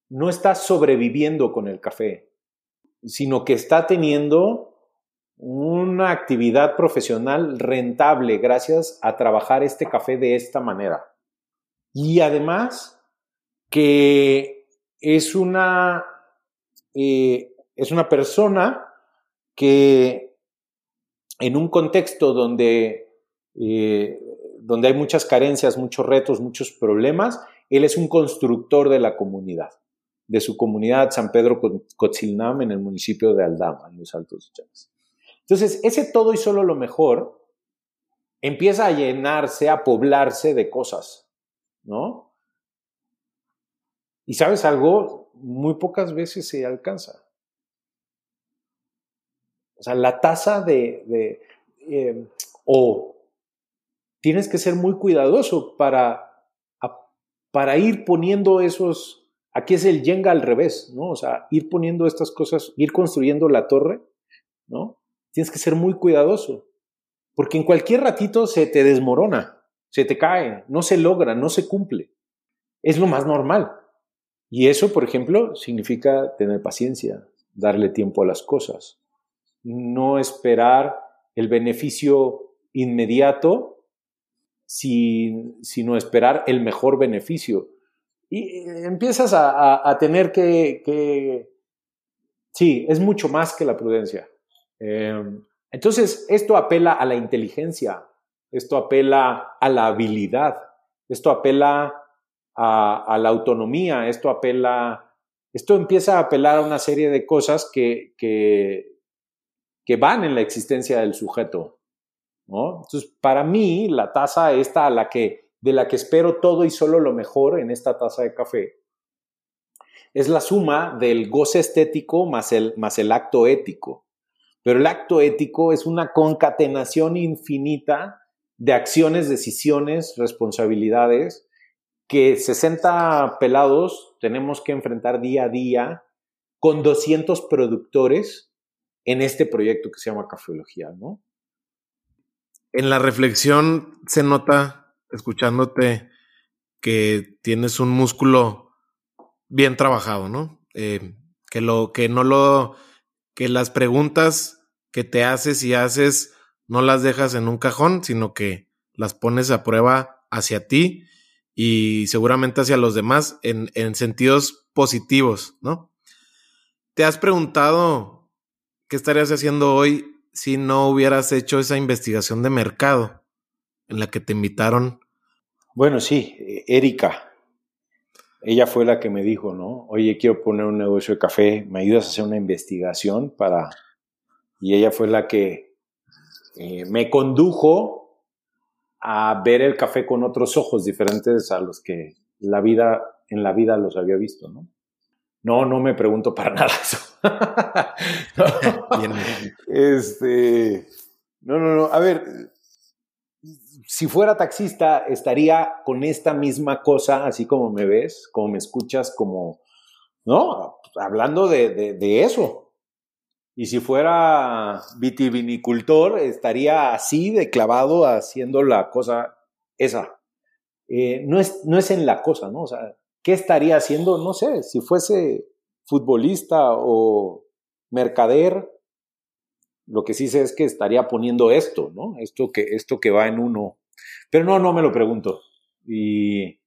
no está sobreviviendo con el café, sino que está teniendo una actividad profesional rentable gracias a trabajar este café de esta manera. Y además que es una, eh, es una persona que en un contexto donde, eh, donde hay muchas carencias, muchos retos, muchos problemas, él es un constructor de la comunidad, de su comunidad San Pedro Cotzilnam en el municipio de Aldama, en los Altos Llanos. Entonces, ese todo y solo lo mejor empieza a llenarse, a poblarse de cosas, ¿no? Y sabes algo, muy pocas veces se alcanza. O sea, la tasa de, eh, o tienes que ser muy cuidadoso para, para ir poniendo esos, aquí es el yenga al revés, ¿no? O sea, ir poniendo estas cosas, ir construyendo la torre, ¿no? Tienes que ser muy cuidadoso, porque en cualquier ratito se te desmorona, se te cae, no se logra, no se cumple. Es lo más normal. Y eso, por ejemplo, significa tener paciencia, darle tiempo a las cosas, no esperar el beneficio inmediato, sino esperar el mejor beneficio. Y empiezas a, tener que, Sí, es mucho más que la prudencia. Em, entonces, esto apela a la inteligencia, esto apela a la habilidad, esto apela a, la autonomía, esto apela, esto empieza a apelar a una serie de cosas que, que, van en la existencia del sujeto. Entonces, para mí, la taza esta a la que, de la que espero todo y solo lo mejor en esta taza de café, es la suma del goce estético más el, más el acto ético. Pero el acto ético es una concatenación infinita de acciones, decisiones, responsabilidades que 60 pelados tenemos que enfrentar día a día con 200 productores en este proyecto que se llama Cafeología, ¿no?
En la reflexión se nota, escuchándote, que tienes un músculo bien trabajado, ¿no? Eh, que lo, que no lo, que las preguntas que te haces y haces no las dejas en un cajón, sino que las pones a prueba hacia ti y seguramente hacia los demás en, sentidos positivos, ¿no? ¿Te has preguntado qué estarías haciendo hoy si no hubieras hecho esa investigación de mercado en la que te invitaron?
Bueno, sí, Erika. Ella fue la que me dijo, ¿no? Oye, quiero poner un negocio de café, ¿me ayudas a hacer una investigación para...? Y ella fue la que eh, me condujo a ver el café con otros ojos diferentes a los que la vida, en la vida los había visto, ¿no? No, no me pregunto para nada eso. no, este, no, no, no. A ver, si fuera taxista, estaría con esta misma cosa, así como me ves, como me escuchas, como, ¿no? Hablando de, eso, y si fuera vitivinicultor, estaría así de clavado haciendo la cosa esa. Eh, no, es, no es en la cosa, ¿no? O sea, ¿qué estaría haciendo? No sé, si fuese futbolista o mercader, lo que sí sé es que estaría poniendo esto, ¿no? Esto que, esto que va en uno. Pero no, no me lo pregunto. Y,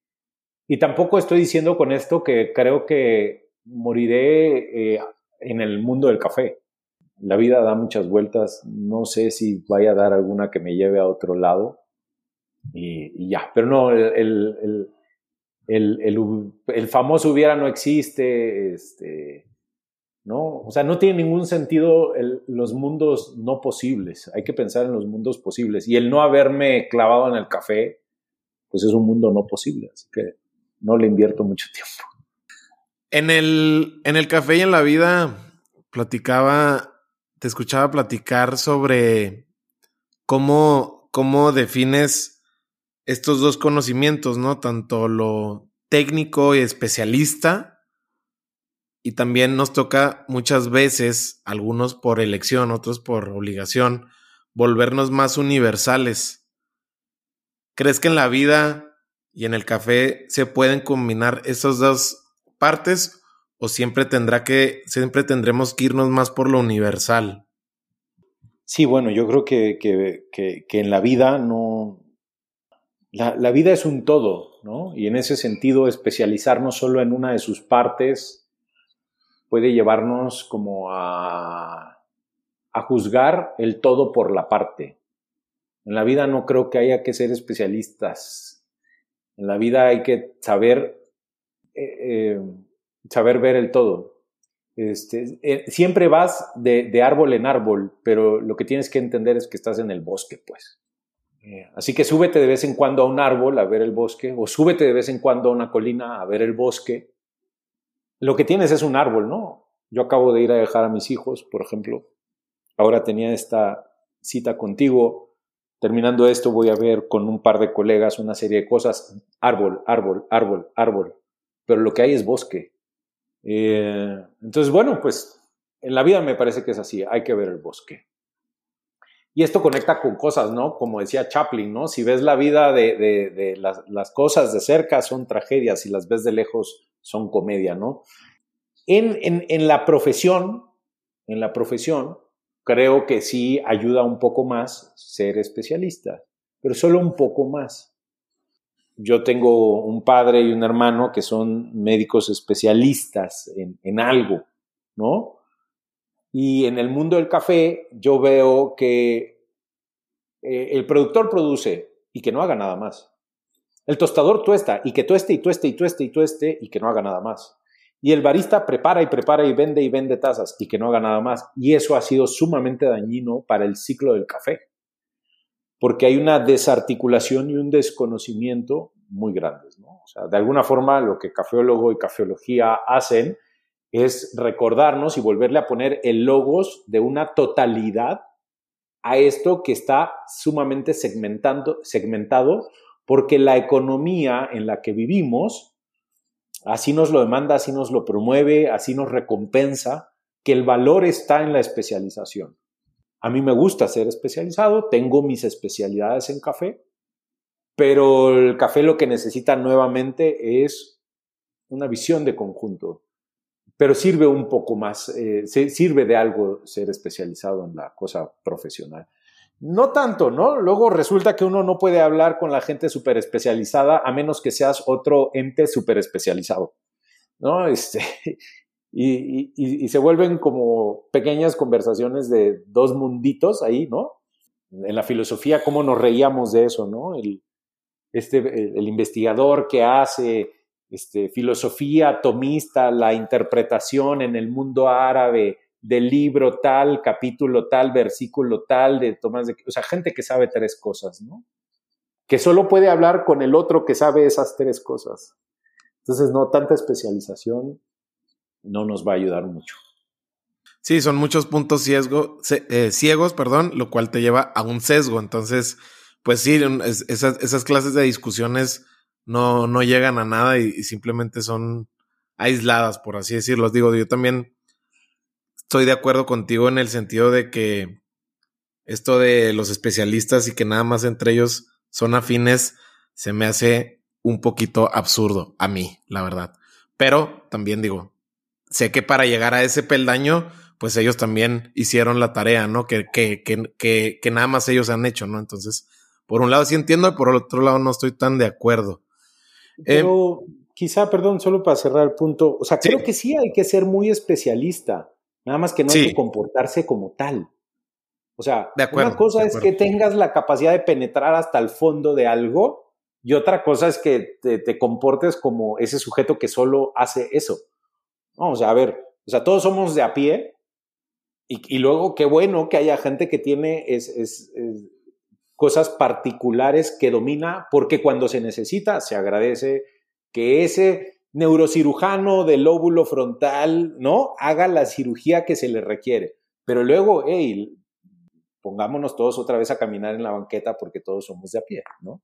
y tampoco estoy diciendo con esto que creo que moriré eh, en el mundo del café la vida da muchas vueltas, no sé si vaya a dar alguna que me lleve a otro lado y, ya, pero no, el, el, famoso hubiera no existe, este, ¿no? O sea, no tiene ningún sentido los mundos no posibles, hay que pensar en los mundos posibles y el no haberme clavado en el café, pues es un mundo no posible, así que no le invierto mucho tiempo.
En el, en el café y en la vida platicaba te escuchaba platicar sobre cómo, cómo defines estos dos conocimientos, ¿no? Tanto lo técnico y especialista, y también nos toca muchas veces, algunos por elección, otros por obligación, volvernos más universales. ¿Crees que en la vida y en el café se pueden combinar esas dos partes o siempre tendrá que, siempre tendremos que irnos más por lo universal?
Sí, bueno, yo creo que, que, en la vida no... La, la, vida es un todo, ¿no? Y en ese sentido, especializarnos solo en una de sus partes puede llevarnos como a, a juzgar el todo por la parte. En la vida no creo que haya que ser especialistas. En la vida hay que saber, eh, eh, saber ver el todo. Este, eh, siempre vas de, árbol en árbol, pero lo que tienes que entender es que estás en el bosque, pues. así que súbete de vez en cuando a un árbol a ver el bosque, o súbete de vez en cuando a una colina a ver el bosque. Lo que tienes es un árbol, ¿no? Yo acabo de ir a dejar a mis hijos, por ejemplo. Ahora tenía esta cita contigo Terminando esto, voy a ver con un par de colegas una serie de cosas. Árbol, árbol, árbol, árbol. Pero lo que hay es bosque. Eh, entonces, bueno, pues en la vida me parece que es así. Hay que ver el bosque. Y esto conecta con cosas, ¿no? Como decía Chaplin, ¿no? Si ves la vida de, las, cosas de cerca son tragedias, si las ves de lejos son comedia, ¿no? En, en, en la profesión, en la profesión, creo que sí ayuda un poco más ser especialista, pero solo un poco más. Yo tengo un padre y un hermano que son médicos especialistas en, algo, ¿no? Y en el mundo del café yo veo que eh, el productor produce y que no haga nada más. El tostador tuesta y que tueste y tueste y tueste y tueste y que no haga nada más. Y el barista prepara y prepara y vende y vende tazas y que no haga nada más. Y eso ha sido sumamente dañino para el ciclo del café, porque hay una desarticulación y un desconocimiento muy grandes. de alguna forma lo que cafeólogo y cafeología hacen es recordarnos y volverle a poner el logos de una totalidad a esto que está sumamente segmentando, segmentado porque la economía en la que vivimos Así nos lo demanda, así nos lo promueve, así nos recompensa, que el valor está en la especialización. A mí me gusta ser especializado, tengo mis especialidades en café, pero el café lo que necesita nuevamente es una visión de conjunto. Pero sirve un poco más, eh, sirve de algo ser especializado en la cosa profesional. No tanto, ¿no? Luego resulta que uno no puede hablar con la gente súper especializada a menos que seas otro ente súper especializado, ¿no? Este, y, se vuelven como pequeñas conversaciones de dos munditos ahí, ¿no? En la filosofía, cómo nos reíamos de eso, ¿no? El, este, el, investigador que hace este, filosofía atomista, la interpretación en el mundo árabe, del libro tal, capítulo tal, versículo tal, de Tomás de... O sea, gente que sabe tres cosas, ¿no? Que solo puede hablar con el otro que sabe esas tres cosas. Entonces, no, tanta especialización no nos va a ayudar mucho.
Sí, son muchos puntos ciego, eh, ciegos, perdón, lo cual te lleva a un sesgo. Entonces, pues sí, esas, clases de discusiones no, no llegan a nada y, y, simplemente son aisladas, por así decirlo. Digo, yo también estoy de acuerdo contigo en el sentido de que esto de los especialistas y que nada más entre ellos son afines se me hace un poquito absurdo a mí, la verdad. Pero también digo, sé que para llegar a ese peldaño, pues ellos también hicieron la tarea, ¿no? Que, que, que, que, nada más ellos han hecho, ¿no? Entonces, por un lado sí entiendo y por el otro lado no estoy tan de acuerdo.
Pero quizá, perdón, solo para cerrar el punto, o sea, creo que sí hay que ser muy especialista. Nada más que no hay que comportarse como tal. O sea, una cosa es que tengas la capacidad de penetrar hasta el fondo de algo y otra cosa es que te, comportes como ese sujeto que solo hace eso. Vamos a ver, o sea, todos somos de a pie y, luego qué bueno que haya gente que tiene es, cosas particulares que domina porque cuando se necesita se agradece que ese neurocirujano del lóbulo frontal, ¿no? Haga la cirugía que se le requiere. Pero luego, hey, pongámonos todos otra vez a caminar en la banqueta porque todos somos de a pie, ¿no?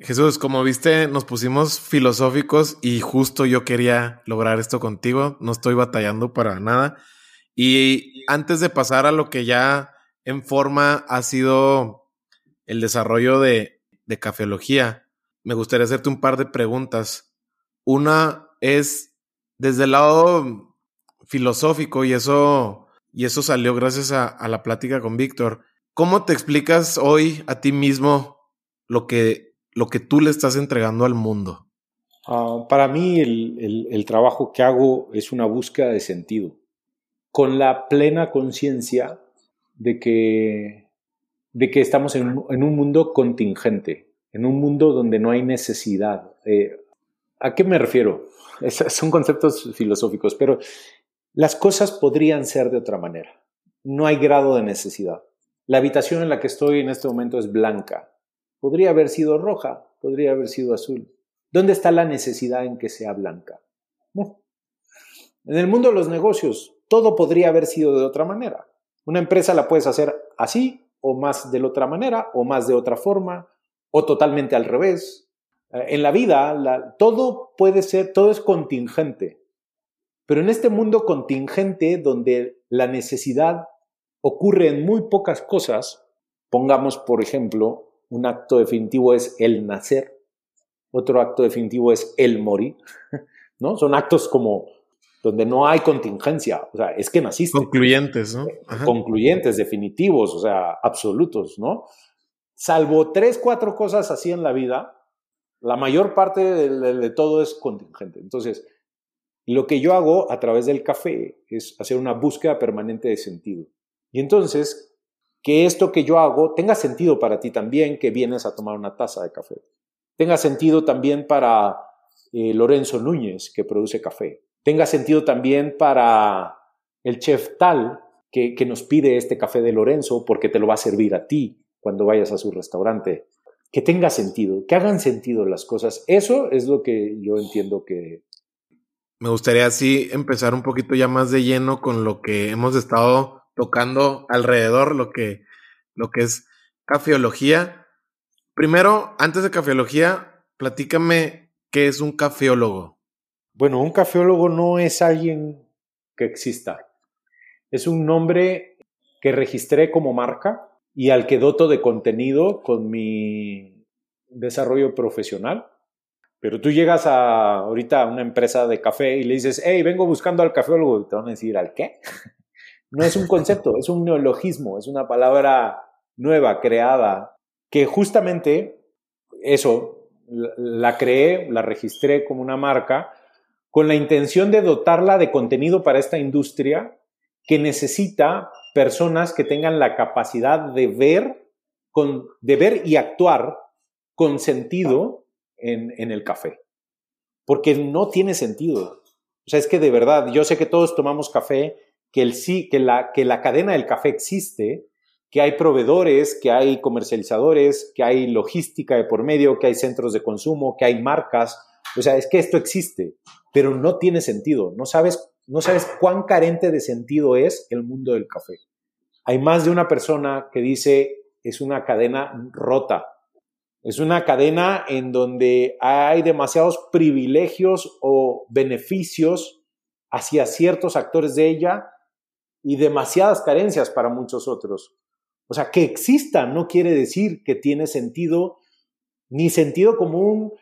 Jesús, como viste, nos pusimos filosóficos y justo yo quería lograr esto contigo. No estoy batallando para nada. Y antes de pasar a lo que ya en forma ha sido el desarrollo de, de cafeología, me gustaría hacerte un par de preguntas. Una es desde el lado filosófico y eso y eso salió gracias a, la plática con Víctor. ¿Cómo te explicas hoy a ti mismo lo que, lo que tú le estás entregando al mundo?
Ah, para mí el, trabajo que hago es una búsqueda de sentido, con la plena conciencia de que, de que estamos en, un mundo contingente, en un mundo donde no hay necesidad. Eh, ¿A qué me refiero? son conceptos filosóficos, pero las cosas podrían ser de otra manera. No hay grado de necesidad. La habitación en la que estoy en este momento es blanca. Podría haber sido roja, podría haber sido azul. ¿Dónde está la necesidad en que sea blanca? En el mundo de los negocios, todo podría haber sido de otra manera. Una empresa la puedes hacer así, o más de otra manera, o más de otra forma, o totalmente al revés. Eh, en la vida, todo puede ser, todo es contingente. Pero en este mundo contingente, donde la necesidad ocurre en muy pocas cosas, pongamos, por ejemplo, un acto definitivo es el nacer, otro acto definitivo es el morir, ¿no? Son actos como donde no hay contingencia, o sea, es que naciste.
Concluyentes, ¿no?
Concluyentes, definitivos, o sea, absolutos, ¿no? Salvo tres, cuatro cosas así en la vida, la mayor parte de todo es contingente. Entonces, lo que yo hago a través del café es hacer una búsqueda permanente de sentido. Y entonces, que esto que yo hago tenga sentido para ti también, que vienes a tomar una taza de café. Tenga sentido también para eh, Lorenzo Núñez, que produce café. Tenga sentido también para el chef tal, que, que nos pide este café de Lorenzo porque te lo va a servir a ti cuando vayas a su restaurante. Que tenga sentido, que hagan sentido las cosas. Eso es lo que yo entiendo que,
me gustaría así empezar un poquito ya más de lleno con lo que hemos estado tocando alrededor, lo que, lo que es cafeología. Primero, antes de cafeología, platícame qué es un cafeólogo.
Bueno, un cafeólogo no es alguien que exista. Es un nombre que registré como marca y al que doto de contenido con mi desarrollo profesional. Pero tú llegas a ahorita a una empresa de café y le dices, hey, vengo buscando al cafeólogo, y te van a decir, ¿al qué? No es un concepto, es un neologismo, es una palabra nueva, creada, que justamente eso, la creé, la registré como una marca, con la intención de dotarla de contenido para esta industria que necesita personas que tengan la capacidad de ver, con, de ver y actuar con sentido en, el café. Porque no tiene sentido. O sea, es que de verdad, yo sé que todos tomamos café, que, el, que, la, que la cadena del café existe, que hay proveedores, que hay comercializadores, que hay logística de por medio, que hay centros de consumo, que hay marcas. O sea, es que esto existe, pero no tiene sentido. No sabes, no sabes cuán carente de sentido es el mundo del café. Hay más de una persona que dice es una cadena rota, es una cadena en donde hay demasiados privilegios o beneficios hacia ciertos actores de ella y demasiadas carencias para muchos otros. O sea, que exista no quiere decir que tiene sentido, ni sentido común,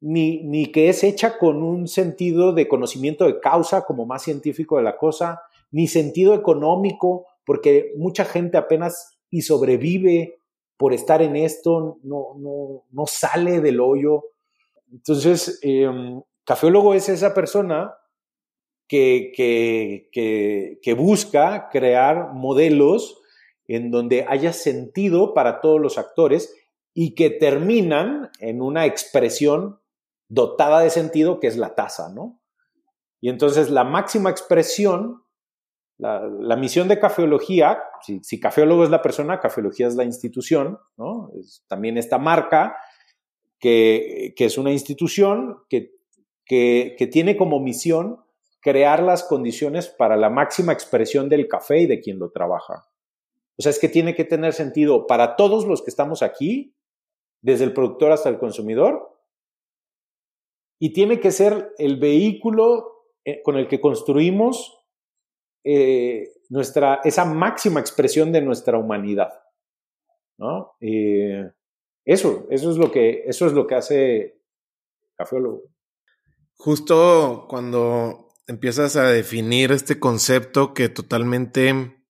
ni, ni que es hecha con un sentido de conocimiento de causa como más científico de la cosa, ni sentido económico, porque mucha gente apenas y sobrevive por estar en esto, no, no, no sale del hoyo. Entonces, em, cafeólogo es esa persona que, que, que, busca crear modelos en donde haya sentido para todos los actores y que terminan en una expresión dotada de sentido que es la tasa, ¿no? Y entonces la máxima expresión la, misión de cafeología, si, cafeólogo es la persona, cafeología es la institución, ¿no? También esta marca que, es una institución que, que, tiene como misión crear las condiciones para la máxima expresión del café y de quien lo trabaja. O sea, es que tiene que tener sentido para todos los que estamos aquí, desde el productor hasta el consumidor, y tiene que ser el vehículo eh, con el que construimos eh, nuestra, esa máxima expresión de nuestra humanidad. ¿no? Eso, eso es lo que, eso es lo que hace cafeólogo.
Justo cuando empiezas a definir este concepto que totalmente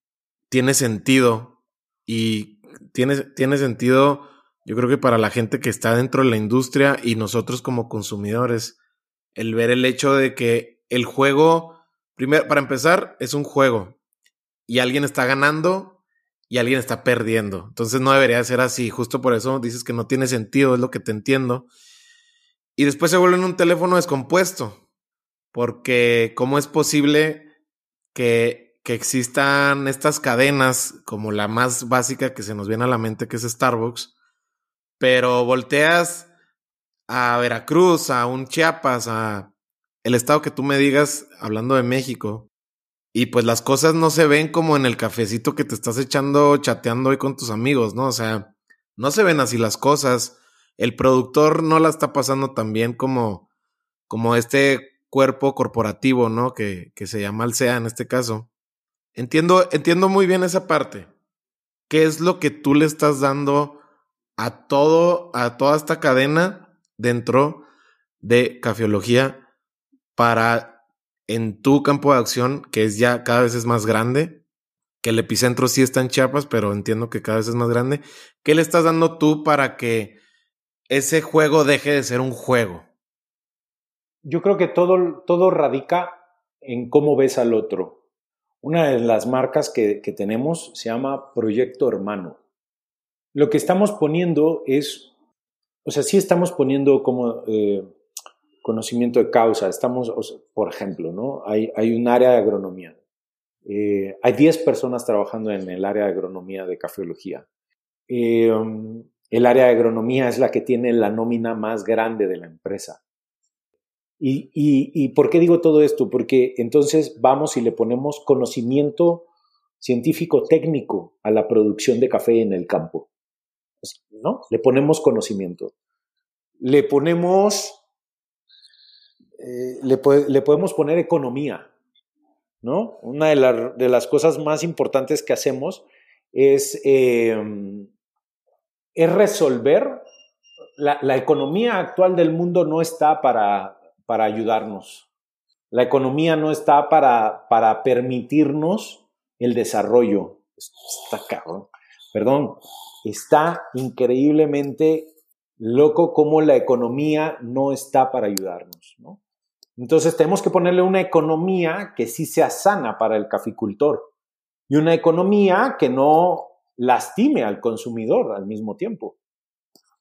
tiene sentido y tiene, tiene sentido, yo creo que para la gente que está dentro de la industria y nosotros como consumidores, el ver el hecho de que el juego, primero, para empezar, es un juego y alguien está ganando y alguien está perdiendo. Entonces no debería ser así. Justo por eso dices que no tiene sentido, es lo que te entiendo. Y después se vuelve un teléfono descompuesto. Porque ¿cómo es posible que, que existan estas cadenas como la más básica que se nos viene a la mente, que es Starbucks? Pero volteas a Veracruz, a un Chiapas, a el estado que tú me digas, hablando de México, y pues las cosas no se ven como en el cafecito que te estás echando chateando hoy con tus amigos, ¿no? O sea, no se ven así las cosas. El productor no la está pasando tan bien como, como este cuerpo corporativo, ¿no? Que, que se llama Alsea en este caso. Entiendo, entiendo muy bien esa parte. ¿Qué es lo que tú le estás dando a todo, a toda esta cadena dentro de cafiología para en tu campo de acción, que es ya cada vez es más grande, que el epicentro sí está en Chiapas, pero entiendo que cada vez es más grande, ¿qué le estás dando tú para que ese juego deje de ser un juego?
Yo creo que todo, todo radica en cómo ves al otro. Una de las marcas que, que tenemos se llama Proyecto Hermano. Lo que estamos poniendo es, o sea, sí estamos poniendo como eh, conocimiento de causa. Estamos, por ejemplo, ¿no? Hay, hay un área de agronomía. Eh, hay 10 personas trabajando en el área de agronomía de cafeología. Eh, el área de agronomía es la que tiene la nómina más grande de la empresa. Y, y, ¿Y por qué digo todo esto? Porque entonces vamos y le ponemos conocimiento científico técnico a la producción de café en el campo. ¿No? Le ponemos conocimiento. Le ponemos eh, le, podemos poner economía, ¿no? Una de, las cosas más importantes que hacemos es, em, es resolver, la, economía actual del mundo no está para, para ayudarnos, la economía no está para, para permitirnos el desarrollo. Está cabrón. Perdón, está increíblemente loco como la economía no está para ayudarnos, ¿no? Entonces tenemos que ponerle una economía que sí sea sana para el caficultor y una economía que no lastime al consumidor al mismo tiempo.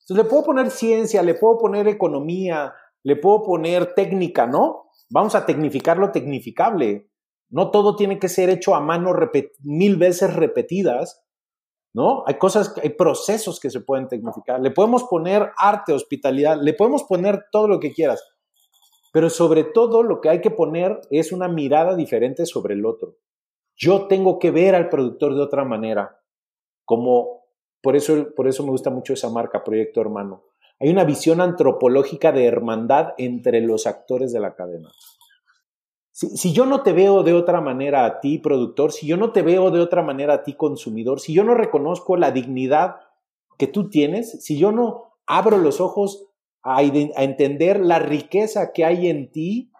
Entonces le puedo poner ciencia, le puedo poner economía, le puedo poner técnica, ¿no? Vamos a tecnificar lo tecnificable. No todo tiene que ser hecho a mano mil veces repetidas, ¿no? Hay cosas, hay procesos que se pueden tecnificar. Le podemos poner arte, hospitalidad, le podemos poner todo lo que quieras pero sobre todo lo que hay que poner es una mirada diferente sobre el otro. Yo tengo que ver al productor de otra manera, como por eso, por eso me gusta mucho esa marca, Proyecto Hermano. Hay una visión antropológica de hermandad entre los actores de la cadena. Si, yo no te veo de otra manera a ti, productor, si yo no te veo de otra manera a ti, consumidor, si yo no reconozco la dignidad que tú tienes, si yo no abro los ojos a, entender la riqueza que hay en ti,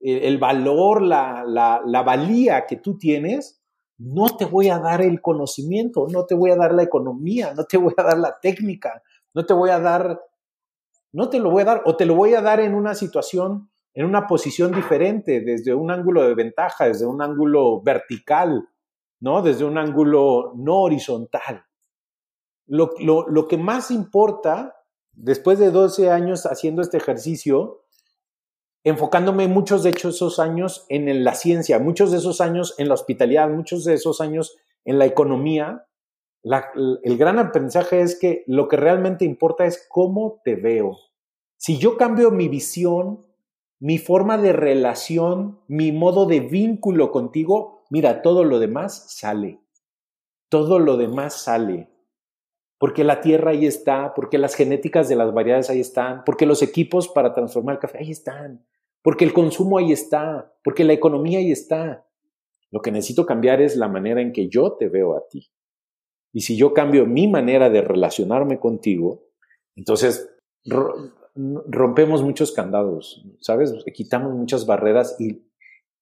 el, valor, la, valía que tú tienes, no te voy a dar el conocimiento, no te voy a dar la economía, no te voy a dar la técnica, no te voy a dar, no te lo voy a dar, o te lo voy a dar en una situación, en una posición diferente, desde un ángulo de ventaja, desde un ángulo vertical, ¿no? Desde un ángulo no horizontal. Lo, lo, lo que más importa después de 12 años haciendo este ejercicio, enfocándome muchos de hecho esos años en la ciencia, muchos de esos años en la hospitalidad, muchos de esos años en la economía, el gran aprendizaje es que lo que realmente importa es cómo te veo. Si yo cambio mi visión, mi forma de relación, mi modo de vínculo contigo, mira, todo lo demás sale. Todo lo demás sale porque la tierra ahí está, porque las genéticas de las variedades ahí están, porque los equipos para transformar el café ahí están, porque el consumo ahí está, porque la economía ahí está. Lo que necesito cambiar es la manera en que yo te veo a ti. Y si yo cambio mi manera de relacionarme contigo, entonces rompemos muchos candados, ¿sabes? Quitamos muchas barreras y,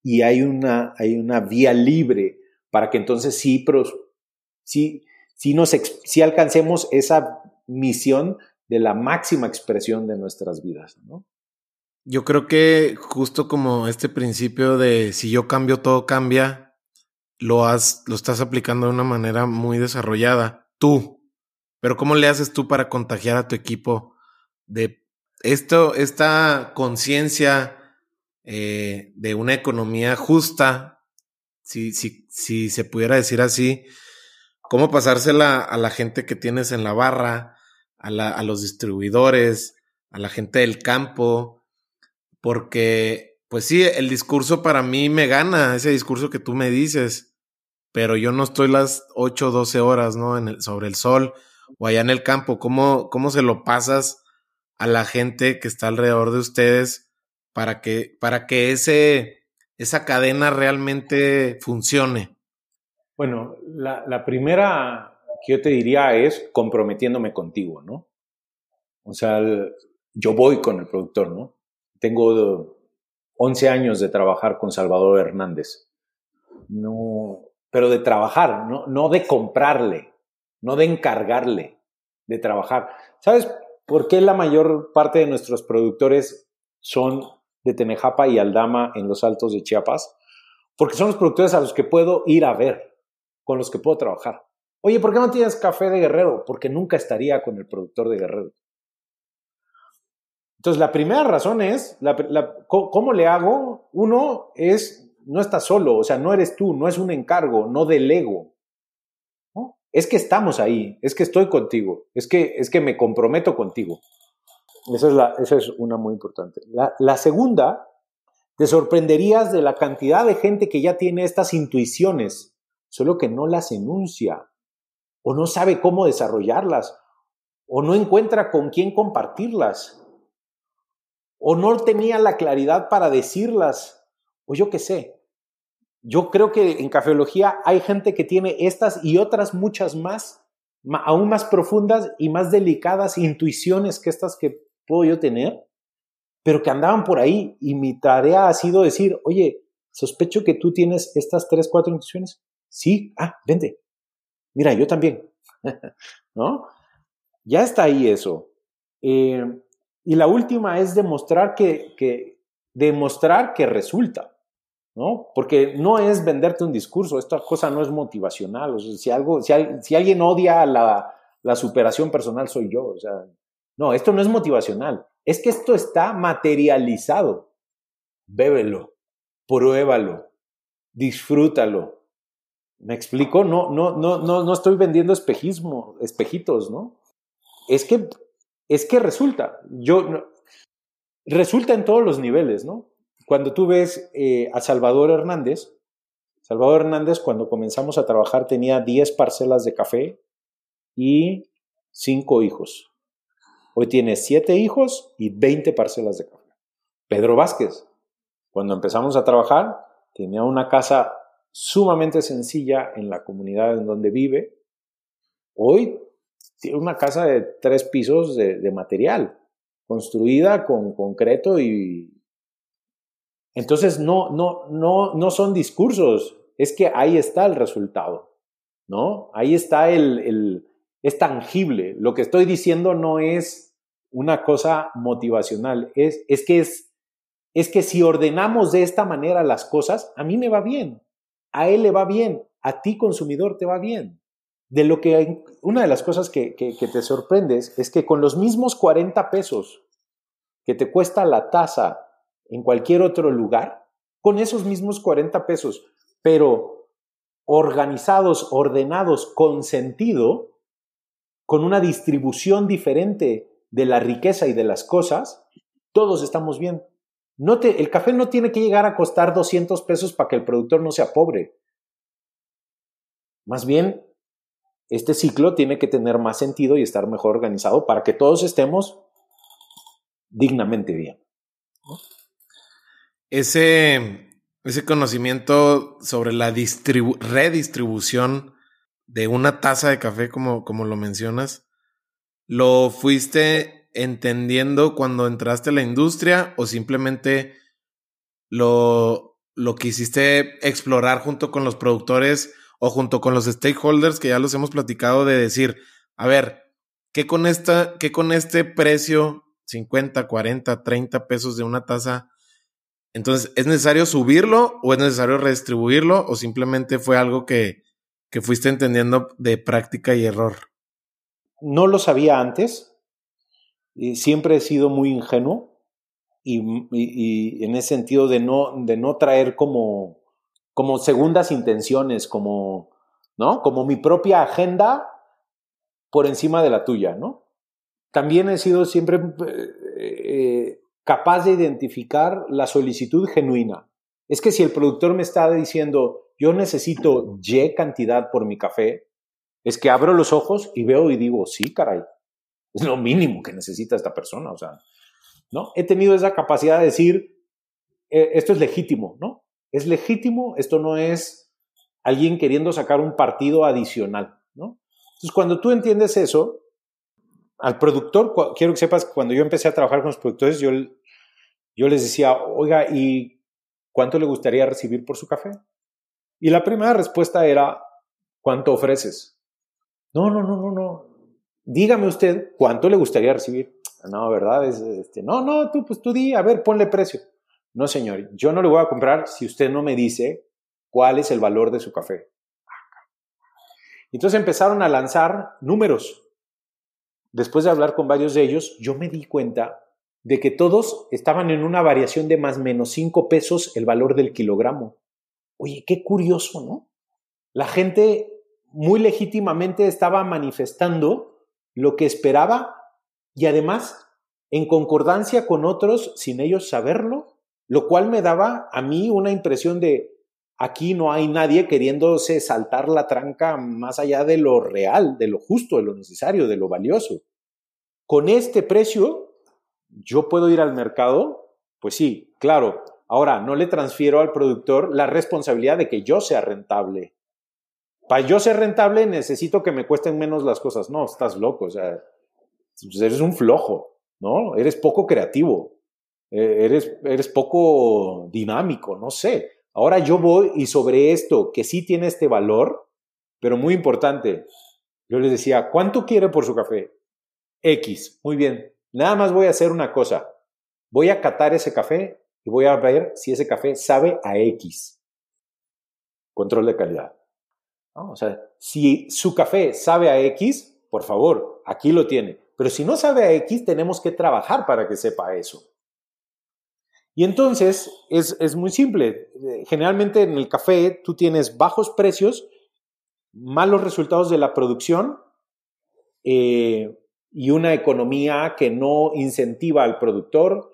y hay, una, hay una vía libre para que entonces sí, sí, sí, nos, sí alcancemos esa misión de la máxima expresión de nuestras vidas, ¿no?
Yo creo que justo como este principio de si yo cambio, todo cambia, lo has, lo estás aplicando de una manera muy desarrollada. Tú. Pero ¿cómo le haces tú para contagiar a tu equipo de esto, esta conciencia eh, de una economía justa, si, si, si se pudiera decir así, cómo pasársela a la gente que tienes en la barra, a, la, a los distribuidores, a la gente del campo, porque, pues sí, el discurso para mí me gana, ese discurso que tú me dices, pero yo no estoy las 8 o 12 horas, ¿no? En el, sobre el sol o allá en el campo, ¿cómo, cómo se lo pasas a la gente que está alrededor de ustedes para que, para que ese, esa cadena realmente funcione?
Bueno, la, la primera que yo te diría es comprometiéndome contigo, ¿no? O sea, yo voy con el productor, ¿no? Tengo 11 años de trabajar con Salvador Hernández. No, pero de trabajar, no, no de comprarle, no de encargarle, de trabajar. ¿Sabes por qué la mayor parte de nuestros productores son de Tenejapa y Aldama en los altos de Chiapas? Porque son los productores a los que puedo ir a ver, con los que puedo trabajar. Oye, ¿por qué no tienes café de Guerrero? Porque nunca estaría con el productor de Guerrero. Entonces, la primera razón es, ¿cómo le hago? Uno es, no estás solo, o sea, no eres tú, no es un encargo, no delego. Es que estamos ahí, es que estoy contigo, es que, es que me comprometo contigo. Esa es, la, esa es una muy importante. La, la segunda, te sorprenderías de la cantidad de gente que ya tiene estas intuiciones, solo que no las enuncia, o no sabe cómo desarrollarlas, o no encuentra con quién compartirlas o no tenía la claridad para decirlas, o yo qué sé. Yo creo que en cafeología hay gente que tiene estas y otras muchas más, aún más profundas y más delicadas intuiciones que estas que puedo yo tener, pero que andaban por ahí y mi tarea ha sido decir, oye, sospecho que tú tienes estas tres, cuatro intuiciones. Sí, ah, vente. Mira, yo también. ¿No? Ya está ahí eso. Eh, y la última es demostrar que, demostrar que resulta, ¿no? Porque no es venderte un discurso, esta cosa no es motivacional. O sea, si, algo, si, alguien odia la, la superación personal, soy yo. O sea, no, esto no es motivacional. Es que esto está materializado. Bébelo, pruébalo, disfrútalo. ¿Me explico? No, no, no, no, no estoy vendiendo espejismo, espejitos, ¿no? Es que es que resulta, yo, resulta en todos los niveles, ¿no? Cuando tú ves eh, a Salvador Hernández, Salvador Hernández cuando comenzamos a trabajar tenía 10 parcelas de café y 5 hijos. Hoy tiene 7 hijos y 20 parcelas de café. Pedro Vázquez, cuando empezamos a trabajar, tenía una casa sumamente sencilla en la comunidad en donde vive. Hoy tiene una casa de tres pisos de, material, construida con concreto y... Entonces no, no, no, no son discursos, es que ahí está el resultado, ¿no? Ahí está el, el, es tangible. Lo que estoy diciendo no es una cosa motivacional, es, es que es, es que si ordenamos de esta manera las cosas, a mí me va bien, a él le va bien, a ti consumidor te va bien de lo que una de las cosas que, te sorprendes es que con los mismos 40 pesos que te cuesta la tasa en cualquier otro lugar, con esos mismos 40 pesos, pero organizados, ordenados, con sentido, con una distribución diferente de la riqueza y de las cosas, todos estamos bien. El café no tiene que llegar a costar 200 pesos para que el productor no sea pobre. Más bien, este ciclo tiene que tener más sentido y estar mejor organizado para que todos estemos dignamente bien.
Ese, ese conocimiento sobre la redistribución de una taza de café, como, como lo mencionas, ¿lo fuiste entendiendo cuando entraste a la industria o simplemente lo, lo quisiste explorar junto con los productores o junto con los stakeholders que ya los hemos platicado de decir, a ver, ¿qué con esta, qué con este precio 50, 40, 30 pesos de una taza? Entonces, ¿es necesario subirlo o es necesario redistribuirlo o simplemente fue algo que, que fuiste entendiendo de práctica y error?
No lo sabía antes. Y siempre he sido muy ingenuo y, en ese sentido de no, de no traer como, como segundas intenciones, como, ¿no? Como mi propia agenda por encima de la tuya, ¿no? También he sido siempre eh, capaz de identificar la solicitud genuina. Es que si el productor me está diciendo, yo necesito Y cantidad por mi café, es que abro los ojos y veo y digo, sí, caray, es lo mínimo que necesita esta persona, o sea, ¿no? He tenido esa capacidad de decir, eh, esto es legítimo, ¿no? Es legítimo, esto no es alguien queriendo sacar un partido adicional, ¿no? Entonces, cuando tú entiendes eso, al productor, quiero que sepas que cuando yo empecé a trabajar con los productores, yo, yo les decía, oiga, ¿y cuánto le gustaría recibir por su café? Y la primera respuesta era, ¿cuánto ofreces? No, no, no, no, no. Dígame usted cuánto le gustaría recibir. No, ¿verdad? Es, este, no, no, tú, pues tú di, a ver, ponle precio. No, señor, yo no le voy a comprar si usted no me dice cuál es el valor de su café. Entonces empezaron a lanzar números. Después de hablar con varios de ellos, yo me di cuenta de que todos estaban en una variación de más menos 5 pesos el valor del kilogramo. Oye, qué curioso, ¿no? La gente muy legítimamente estaba manifestando lo que esperaba y además en concordancia con otros sin ellos saberlo, lo cual me daba a mí una impresión de aquí no hay nadie queriéndose saltar la tranca más allá de lo real, de lo justo, de lo necesario, de lo valioso. Con este precio, yo puedo ir al mercado, pues sí, claro. Ahora, no le transfiero al productor la responsabilidad de que yo sea rentable. Para yo ser rentable necesito que me cuesten menos las cosas. No, estás loco, o sea, pues eres un flojo, ¿no? Eres poco creativo, e, eres, eres poco dinámico, no sé. Ahora yo voy y sobre esto, que sí tiene este valor, pero muy importante, yo les decía, ¿cuánto quiere por su café? X, muy bien. Nada más voy a hacer una cosa. Voy a catar ese café y voy a ver si ese café sabe a X. Control de calidad. O sea, si su café sabe a X, por favor, aquí lo tiene. Pero si no sabe a X, tenemos que trabajar para que sepa eso. Y entonces es, muy simple. Generalmente en el café tú tienes bajos precios, malos resultados de la producción eh, y una economía que no incentiva al productor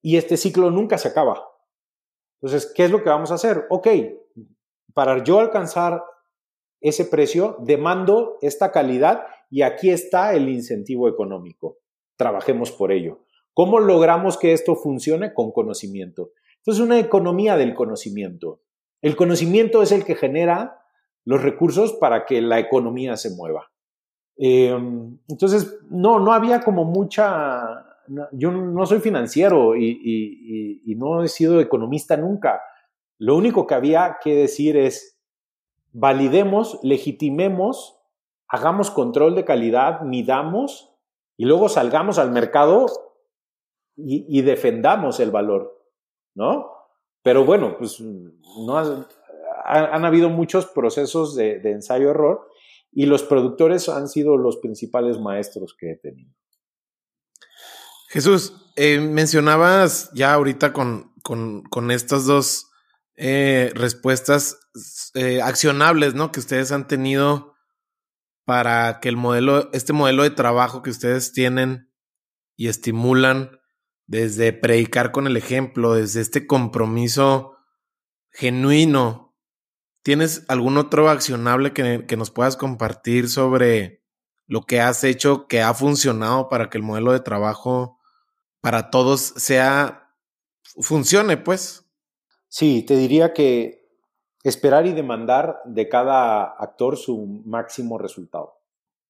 y este ciclo nunca se acaba. Entonces, ¿qué es lo que vamos a hacer? Ok, para yo alcanzar ese precio, demando esta calidad y aquí está el incentivo económico. Trabajemos por ello. ¿Cómo logramos que esto funcione? Con conocimiento. Entonces, una economía del conocimiento. El conocimiento es el que genera los recursos para que la economía se mueva. Em, entonces, no, no había como mucha... Yo no soy financiero y, y no he sido economista nunca. Lo único que había que decir es, validemos, legitimemos, hagamos control de calidad, midamos y luego salgamos al mercado y, defendamos el valor, ¿no? Pero bueno, pues no han, habido muchos procesos de, ensayo-error y los productores han sido los principales maestros que he tenido.
Jesús, eh, mencionabas ya ahorita con, con, estas dos eh, respuestas eh, accionables, ¿no? Que ustedes han tenido para que el modelo, este modelo de trabajo que ustedes tienen y estimulan desde predicar con el ejemplo, desde este compromiso genuino. ¿Tienes algún otro accionable que, que, nos puedas compartir sobre lo que has hecho que ha funcionado para que el modelo de trabajo para todos sea funcione, pues?
Sí, te diría que esperar y demandar de cada actor su máximo resultado.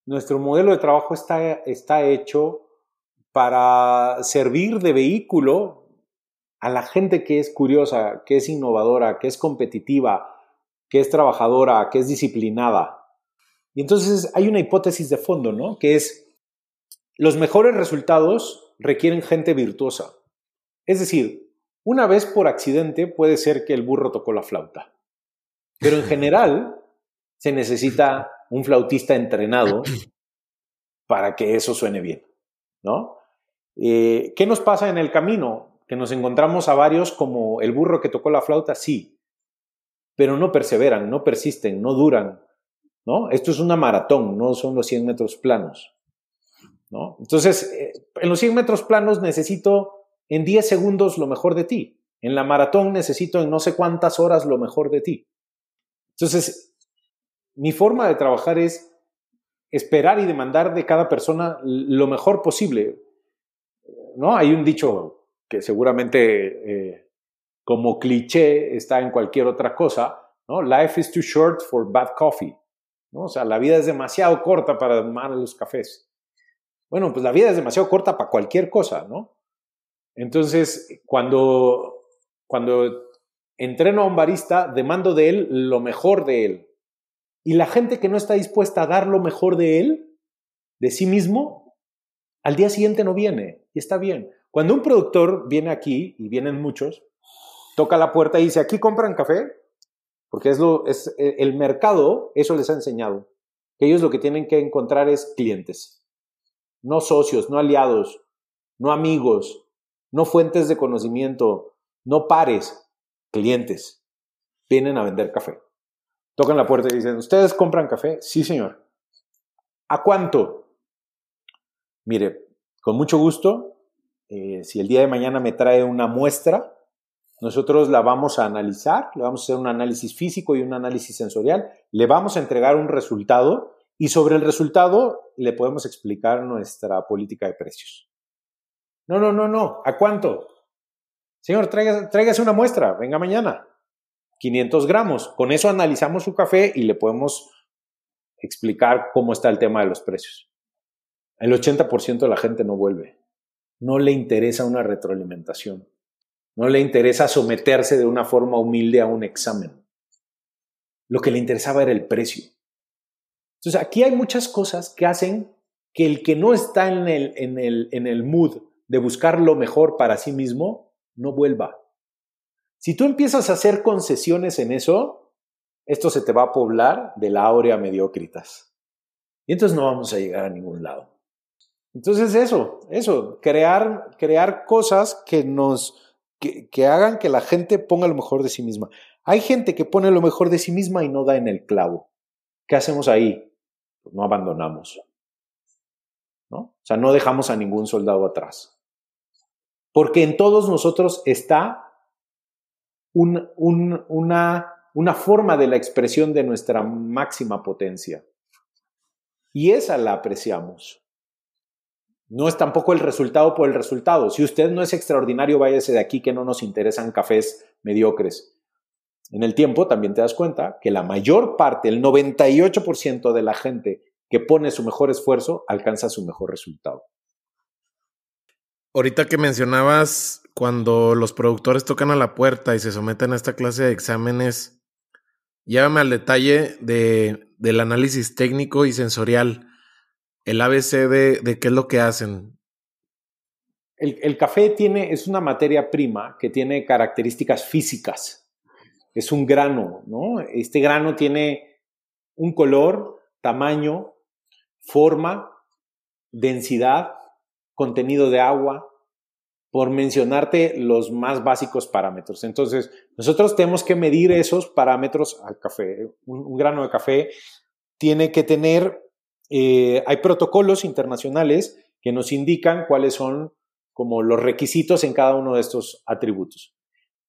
Nuestro modelo de trabajo está, está hecho para servir de vehículo a la gente que es curiosa, que es innovadora, que es competitiva, que es trabajadora, que es disciplinada. Y entonces hay una hipótesis de fondo, ¿no? Que es, los mejores resultados requieren gente virtuosa. Es decir, una vez por accidente puede ser que el burro tocó la flauta, pero en general se necesita un flautista entrenado para que eso suene bien, ¿no? Eh, ¿Qué nos pasa en el camino? Que nos encontramos a varios como el burro que tocó la flauta, sí, pero no perseveran, no persisten, no duran, ¿no? Esto es una maratón, no son los 100 metros planos, ¿no? Entonces, eh, en los 100 metros planos necesito en 10 segundos lo mejor de ti. En la maratón necesito en no sé cuántas horas lo mejor de ti. Entonces, mi forma de trabajar es esperar y demandar de cada persona lo mejor posible. ¿No? Hay un dicho que seguramente eh, como cliché está en cualquier otra cosa, ¿no? Life is too short for bad coffee. ¿no? O sea, la vida es demasiado corta para tomar los cafés. Bueno, pues la vida es demasiado corta para cualquier cosa, ¿no? Entonces, cuando, cuando entreno a un barista, demando de él lo mejor de él. Y la gente que no está dispuesta a dar lo mejor de él, de sí mismo, al día siguiente no viene. Y está bien. Cuando un productor viene aquí, y vienen muchos, toca la puerta y dice, ¿aquí compran café? Porque es, lo, es eh, el mercado, eso les ha enseñado. Que ellos lo que tienen que encontrar es clientes. No socios, no aliados, no amigos, no fuentes de conocimiento, no pares, clientes. Vienen a vender café. Tocan la puerta y dicen, ¿ustedes compran café? Sí, señor. ¿A cuánto? Mire, con mucho gusto, eh, si el día de mañana me trae una muestra, nosotros la vamos a analizar, le vamos a hacer un análisis físico y un análisis sensorial, le vamos a entregar un resultado y sobre el resultado le podemos explicar nuestra política de precios. No, no, no, no. ¿A cuánto? Señor, tráigase, una muestra. Venga mañana. 500 gramos. Con eso analizamos su café y le podemos explicar cómo está el tema de los precios. El 80% de la gente no vuelve. No le interesa una retroalimentación. No le interesa someterse de una forma humilde a un examen. Lo que le interesaba era el precio. Entonces, aquí hay muchas cosas que hacen que el que no está en el, en el, en el mood de buscar lo mejor para sí mismo, no vuelva. Si tú empiezas a hacer concesiones en eso, esto se te va a poblar de la áurea mediocritas. Y entonces no vamos a llegar a ningún lado. Entonces eso, eso, crear, crear cosas que nos, que, que hagan que la gente ponga lo mejor de sí misma. Hay gente que pone lo mejor de sí misma y no da en el clavo. ¿Qué hacemos ahí? Pues no abandonamos. ¿no? O sea, no dejamos a ningún soldado atrás. Porque en todos nosotros está una, una forma de la expresión de nuestra máxima potencia. Y esa la apreciamos. No es tampoco el resultado por el resultado. Si usted no es extraordinario, váyase de aquí que no nos interesan cafés mediocres. En el tiempo también te das cuenta que la mayor parte, el 98% de la gente que pone su mejor esfuerzo, alcanza su mejor resultado.
Ahorita que mencionabas cuando los productores tocan a la puerta y se someten a esta clase de exámenes, llévame al detalle de, del análisis técnico y sensorial, el ABC de, qué es lo que hacen.
El, café tiene, es una materia prima que tiene características físicas. Es un grano, ¿no? Este grano tiene un color, tamaño, forma, densidad, contenido de agua, por mencionarte los más básicos parámetros. Entonces, nosotros tenemos que medir esos parámetros al café. Un, grano de café tiene que tener, eh, hay protocolos internacionales que nos indican cuáles son como los requisitos en cada uno de estos atributos.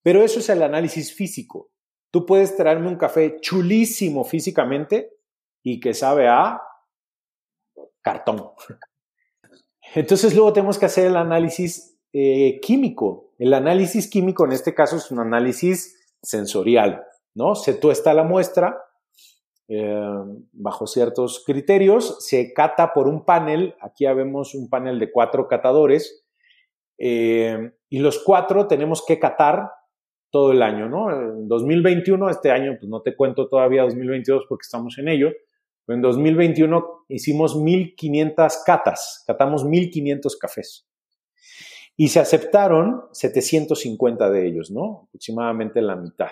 Pero eso es el análisis físico. Tú puedes traerme un café chulísimo físicamente y que sabe a cartón. Entonces luego tenemos que hacer el análisis eh, químico. El análisis químico en este caso es un análisis sensorial, ¿no? Se tuesta la muestra eh, bajo ciertos criterios, se cata por un panel, aquí vemos un panel de cuatro catadores, eh, y los cuatro tenemos que catar todo el año, ¿no? En 2021, este año, pues no te cuento todavía 2022 porque estamos en ello, pero en 2021 hicimos 1500 catas, catamos 1500 cafés. Y se aceptaron 750 de ellos, ¿no? Aproximadamente la mitad.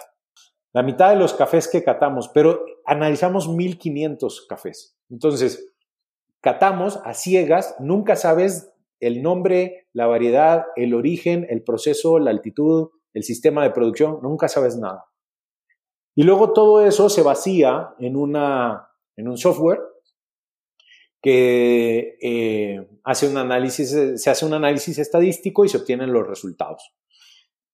La mitad de los cafés que catamos, pero analizamos 1500 cafés. Entonces, catamos a ciegas, nunca sabes el nombre, la variedad, el origen, el proceso, la altitud, el sistema de producción, nunca sabes nada. Y luego todo eso se vacía en, una, en un software que eh, hace un análisis, se hace un análisis estadístico y se obtienen los resultados.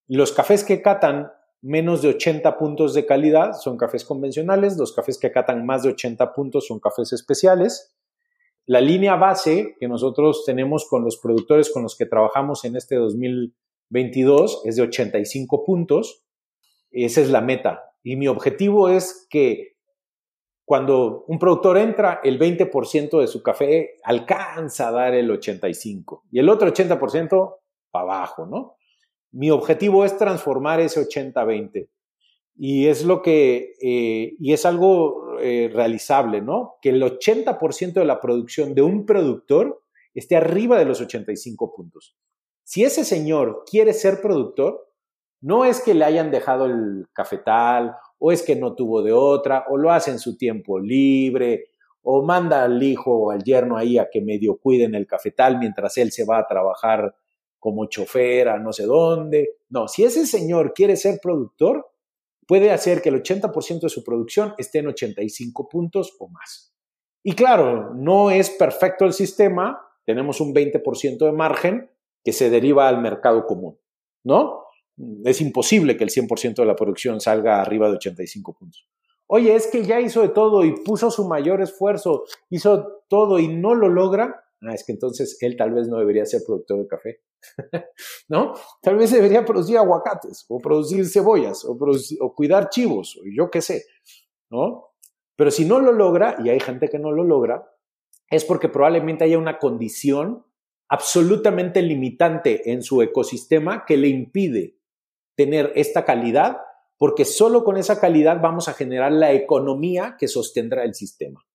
Los cafés que catan menos de 80 puntos de calidad son cafés convencionales, los cafés que catan más de 80 puntos son cafés especiales. La línea base que nosotros tenemos con los productores con los que trabajamos en este 2022 es de 85 puntos. Esa es la meta. Y mi objetivo es que cuando un productor entra, el 20% de su café alcanza a dar el 85% y el otro 80% para abajo, ¿no? Mi objetivo es transformar ese 80-20 y es lo que, eh, y es algo eh, realizable, ¿no? Que el 80% de la producción de un productor esté arriba de los 85 puntos. Si ese señor quiere ser productor, no es que le hayan dejado el cafetal o es que no tuvo de otra, o lo hace en su tiempo libre, o manda al hijo o al yerno ahí a que medio cuiden el cafetal mientras él se va a trabajar como chofer a no sé dónde. No, si ese señor quiere ser productor, puede hacer que el 80% de su producción esté en 85 puntos o más. Y claro, no es perfecto el sistema, tenemos un 20% de margen que se deriva al mercado común, ¿no? es imposible que el 100% de la producción salga arriba de 85 puntos. Oye, es que ya hizo de todo y puso su mayor esfuerzo, hizo todo y no lo logra. Ah, es que entonces él tal vez no debería ser productor de café, ¿no? Tal vez debería producir aguacates o producir cebollas o, o cuidar chivos o yo qué sé, ¿no? Pero si no lo logra, y hay gente que no lo logra, es porque probablemente haya una condición absolutamente limitante en su ecosistema que le impide tener esta calidad, porque solo con esa calidad vamos a generar la economía que sostendrá el sistema.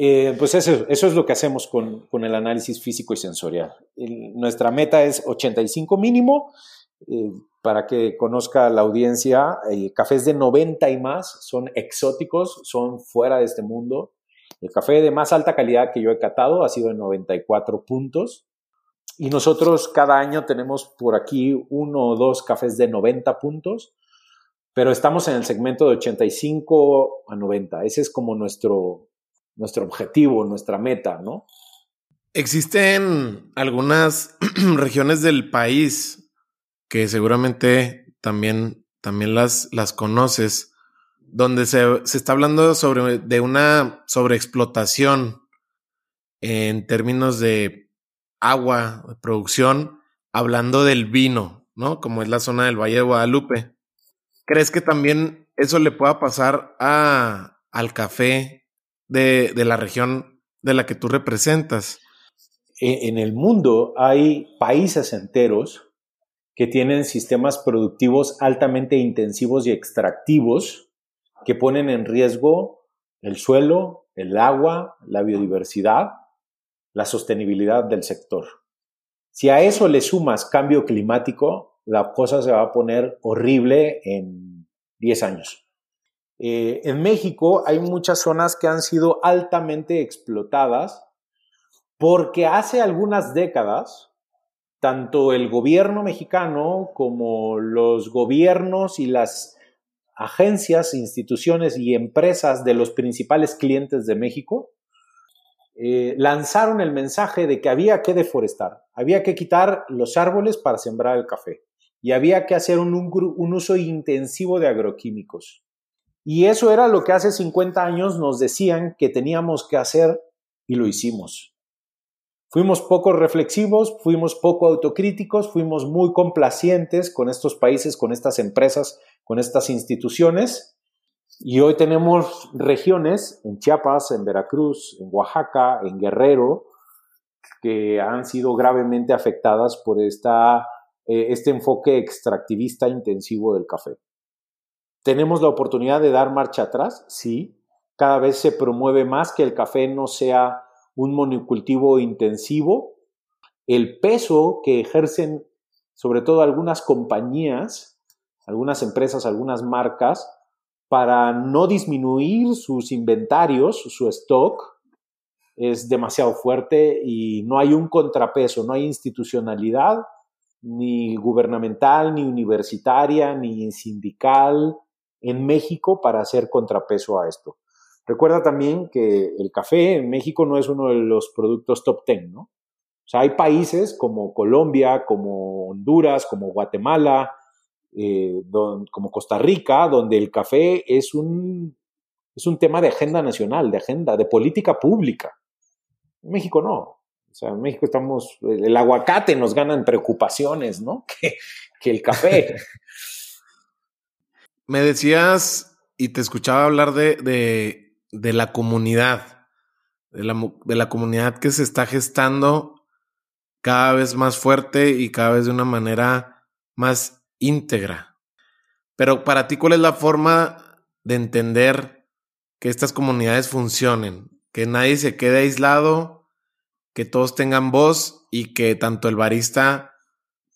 Eh, pues eso, es lo que hacemos con, con el análisis físico y sensorial. nuestra meta es 85 mínimo. Eh, para que conozca la audiencia, eh, cafés de 90 y más son exóticos, son fuera de este mundo. El café de más alta calidad que yo he catado ha sido de 94 puntos. Y nosotros cada año tenemos por aquí uno o dos cafés de 90 puntos, pero estamos en el segmento de 85 a 90. Ese es como nuestro, nuestro objetivo, nuestra meta, ¿no?
Existen algunas regiones del país que seguramente también, también las, las conoces, donde se, se está hablando sobre, de una sobreexplotación en términos de agua, producción, hablando del vino, ¿no? Como es la zona del Valle de Guadalupe. ¿Crees que también eso le pueda pasar a, al café de, de la región de la que tú representas?
E, en el mundo hay países enteros que tienen sistemas productivos altamente intensivos y extractivos que ponen en riesgo el suelo, el agua, la biodiversidad la sostenibilidad del sector. Si a eso le sumas cambio climático, la cosa se va a poner horrible en 10 años. Eh, en México hay muchas zonas que han sido altamente explotadas porque hace algunas décadas, tanto el gobierno mexicano como los gobiernos y las agencias, instituciones y empresas de los principales clientes de México eh, lanzaron el mensaje de que había que deforestar, había que quitar los árboles para sembrar el café y había que hacer un, un uso intensivo de agroquímicos. Y eso era lo que hace 50 años nos decían que teníamos que hacer y lo hicimos. Fuimos poco reflexivos, fuimos poco autocríticos, fuimos muy complacientes con estos países, con estas empresas, con estas instituciones y hoy tenemos regiones en Chiapas, en Veracruz, en Oaxaca, en Guerrero, que han sido gravemente afectadas por esta eh, este enfoque extractivista intensivo del café. ¿Tenemos la oportunidad de dar marcha atrás? Sí. Cada vez se promueve más que el café no sea un monocultivo intensivo. El peso que ejercen sobre todo algunas compañías, algunas empresas, algunas marcas, para no disminuir sus inventarios, su stock, es demasiado fuerte y no hay un contrapeso, no hay institucionalidad ni gubernamental, ni universitaria, ni sindical en México para hacer contrapeso a esto. Recuerda también que el café en México no es uno de los productos top 10, ¿no? O sea, hay países como Colombia, como Honduras, como Guatemala, eh, como Costa Rica, donde el café es un, es un tema de agenda nacional, de agenda, de política pública. En México no. O sea, en México estamos, el aguacate nos ganan preocupaciones, ¿no? Que, que el café.
Me decías y te escuchaba hablar de, de, de la comunidad, de la, de la comunidad que se está gestando cada vez más fuerte y cada vez de una manera más íntegra. Pero para ti, ¿cuál es la forma de entender que estas comunidades funcionen? Que nadie se quede aislado, que todos tengan voz y que tanto el barista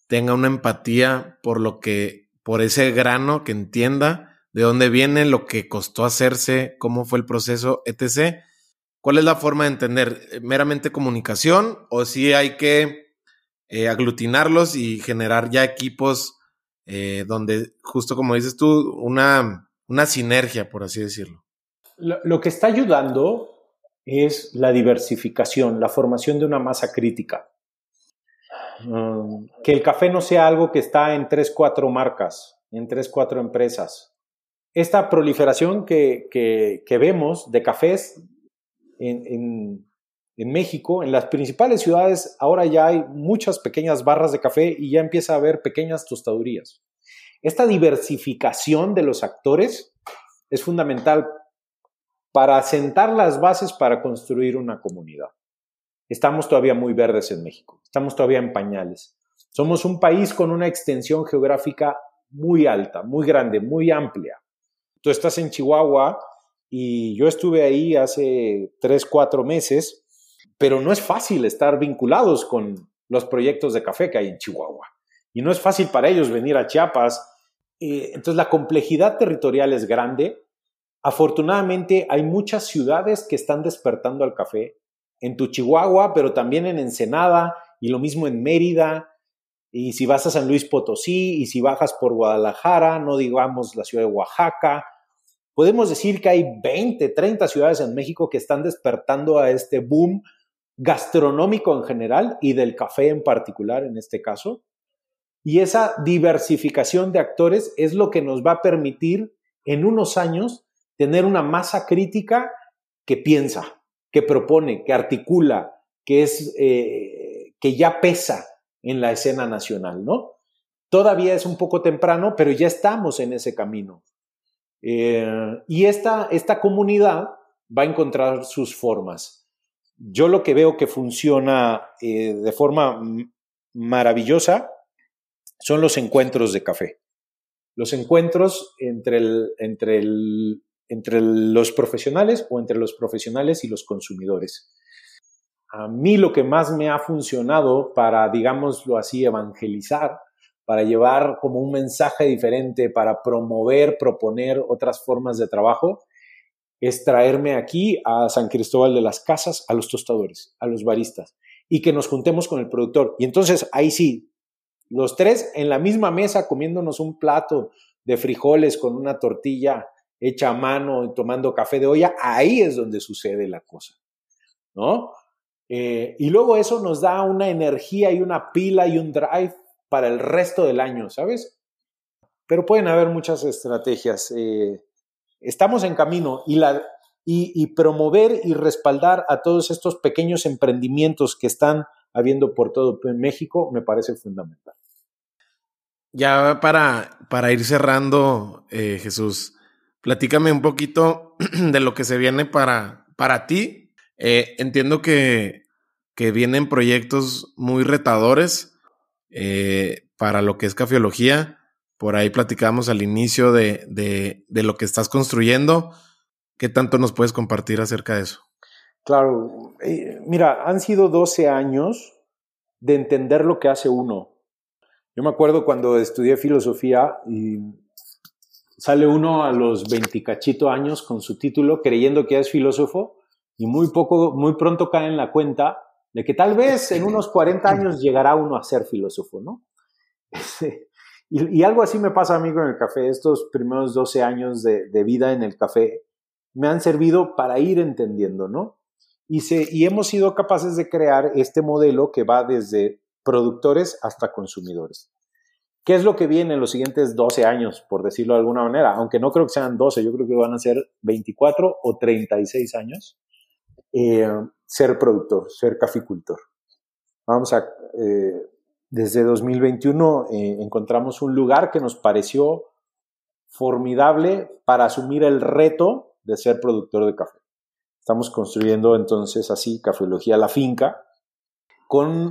tenga una empatía por lo que, por ese grano, que entienda de dónde viene, lo que costó hacerse, cómo fue el proceso, etc. ¿Cuál es la forma de entender? ¿Meramente comunicación o si hay que eh, aglutinarlos y generar ya equipos eh, donde, justo como dices tú, una, una sinergia, por así decirlo.
Lo, que está ayudando es la diversificación, la formación de una masa crítica. Que el café no sea algo que está en tres, cuatro marcas, en tres, cuatro empresas. Esta proliferación que, que, vemos de cafés en, en, en México, en las principales ciudades, ahora ya hay muchas pequeñas barras de café y ya empieza a haber pequeñas tostadurías. Esta diversificación de los actores es fundamental para sentar las bases para construir una comunidad. Estamos todavía muy verdes en México, estamos todavía en pañales. Somos un país con una extensión geográfica muy alta, muy grande, muy amplia. Tú estás en Chihuahua y yo estuve ahí hace tres, cuatro meses pero no es fácil estar vinculados con los proyectos de café que hay en Chihuahua. Y no es fácil para ellos venir a Chiapas. entonces la complejidad territorial es grande. Afortunadamente hay muchas ciudades que están despertando al café. En tu Chihuahua, pero también en Ensenada y lo mismo en Mérida. Y si vas a San Luis Potosí y si bajas por Guadalajara, no digamos la ciudad de Oaxaca, podemos decir que hay 20, 30 ciudades en México que están despertando a este boom gastronómico en general y del café en particular en este caso. Y esa diversificación de actores es lo que nos va a permitir en unos años tener una masa crítica que piensa, que propone, que articula, que es eh, que ya pesa en la escena nacional, ¿no? Todavía es un poco temprano, pero ya estamos en ese camino. Eh, y esta, esta comunidad va a encontrar sus formas yo lo que veo que funciona eh, de forma maravillosa son los encuentros de café. Los encuentros entre, entre, entre los profesionales o entre los profesionales y los consumidores. A mí lo que más me ha funcionado para, digámoslo así, evangelizar, para llevar como un mensaje diferente, para promover, proponer otras formas de trabajo, es traerme aquí a San Cristóbal de las Casas, a los tostadores, a los baristas, y que nos juntemos con el productor. Y entonces ahí sí, los tres en la misma mesa comiéndonos un plato de frijoles con una tortilla hecha a mano y tomando café de olla, ahí es donde sucede la cosa, ¿no? Eh, y luego eso nos da una energía y una pila y un drive para el resto del año, ¿sabes? Pero pueden haber muchas estrategias. Eh, estamos en camino y, la, y, promover y respaldar a todos estos pequeños emprendimientos que están habiendo por todo México me parece fundamental.
Ya para, para ir cerrando, eh, Jesús, platícame un poquito de lo que se viene para, para ti. Eh, entiendo que, que, vienen proyectos muy retadores. Eh, para lo que es cafiología. Por ahí platicamos al inicio de, de, de lo que estás construyendo. ¿Qué tanto nos puedes compartir acerca de eso?
Claro, eh, mira, han sido 12 años de entender lo que hace uno. Yo me acuerdo cuando estudié filosofía y sale uno a los 20 cachito años con su título creyendo que es filósofo y muy poco, muy pronto cae en la cuenta de que tal vez en unos 40 años llegará uno a ser filósofo, ¿no? y, y, algo así me pasa a mí con el café. Estos primeros 12 años de, de vida en el café me han servido para ir entendiendo, ¿no? Y, se, y hemos sido capaces de crear este modelo que va desde productores hasta consumidores. ¿Qué es lo que viene en los siguientes 12 años, por decirlo de alguna manera? Aunque no creo que sean 12, yo creo que van a ser 24 o 36 años. Eh, ser productor, ser caficultor. Vamos a, eh, desde 2021 eh, encontramos un lugar que nos pareció formidable para asumir el reto de ser productor de café. Estamos construyendo entonces así Cafelogía La Finca,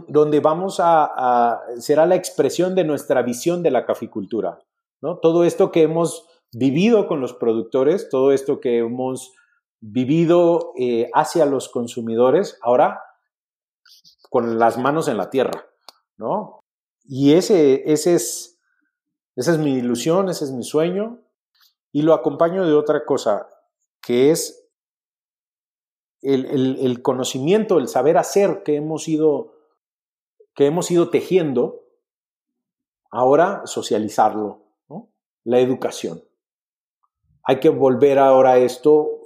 donde vamos a, será la expresión de nuestra visión de la caficultura. ¿no? Todo esto que hemos vivido con los productores, todo esto que hemos vivido eh, hacia los consumidores, ahora con las manos en la tierra, ¿no? Y ese, ese es, esa es mi ilusión, ese es mi sueño, y lo acompaño de otra cosa, que es el, conocimiento, el saber hacer que hemos ido, que hemos ido tejiendo, ahora socializarlo, la educación. Hay que volver ahora a esto,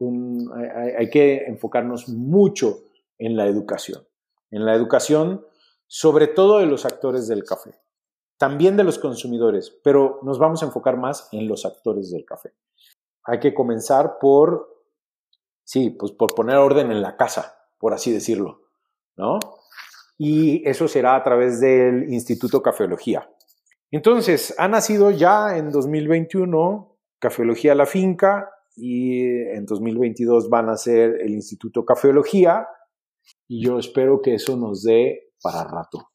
hay, hay que enfocarnos mucho en la educación, en la educación sobre todo de los actores del café, también de los consumidores, pero nos vamos a enfocar más en los actores del café. Hay que comenzar por Sí, pues por poner orden en la casa, por así decirlo, ¿no? Y eso será a través del Instituto Cafeología. Entonces, ha nacido ya en 2021 Cafeología La Finca y en 2022 van a ser el Instituto Cafeología y yo espero que eso nos dé para rato.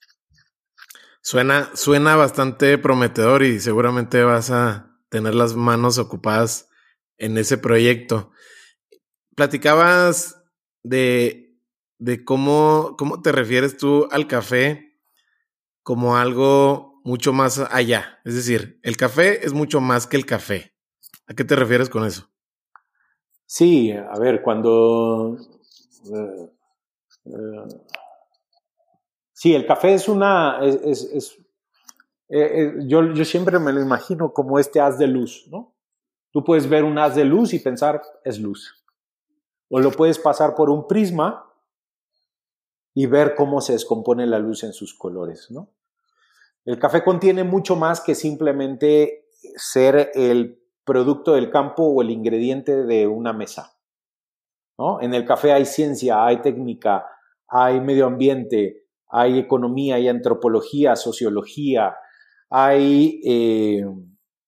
Suena, suena bastante prometedor y seguramente vas a tener las manos ocupadas en ese proyecto platicabas de, de cómo, cómo te refieres tú al café como algo mucho más allá. Es decir, el café es mucho más que el café. ¿A qué te refieres con eso?
Sí, a ver, cuando... Eh, eh, sí, el café es una... Es, eh, yo, yo siempre me lo imagino como este haz de luz, ¿no? Tú puedes ver un haz de luz y pensar, es luz o lo puedes pasar por un prisma y ver cómo se descompone la luz en sus colores, ¿no? El café contiene mucho más que simplemente ser el producto del campo o el ingrediente de una mesa. ¿no? En el café hay ciencia, hay técnica, hay medio ambiente, hay economía, hay antropología, sociología, hay eh,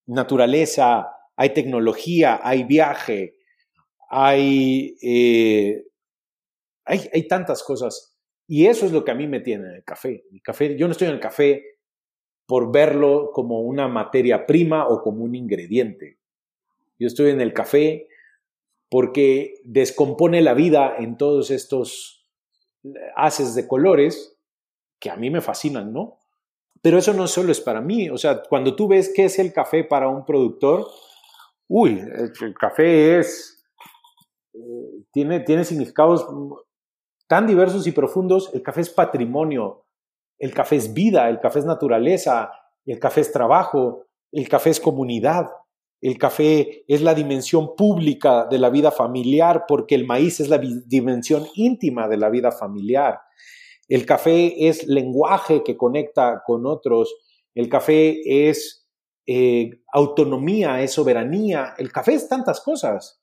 naturaleza, hay tecnología, hay viaje, eh, hay, hay, tantas cosas. Y eso es lo que a mí me tiene en el café. El café. Yo no estoy en el café por verlo como una materia prima o como un ingrediente. Yo estoy en el café porque descompone la vida en todos estos haces de colores que a mí me fascinan, ¿no? Pero eso no solo es para mí, o sea, cuando tú ves qué es el café para un productor, uy, el café es tiene, tiene significados tan diversos y profundos. El café es patrimonio, el café es vida, el café es naturaleza, el café es trabajo, el café es comunidad, el café es la dimensión pública de la vida familiar porque el maíz es la dimensión íntima de la vida familiar. El café es lenguaje que conecta con otros. El café es eh, autonomía, es soberanía. El café es tantas cosas.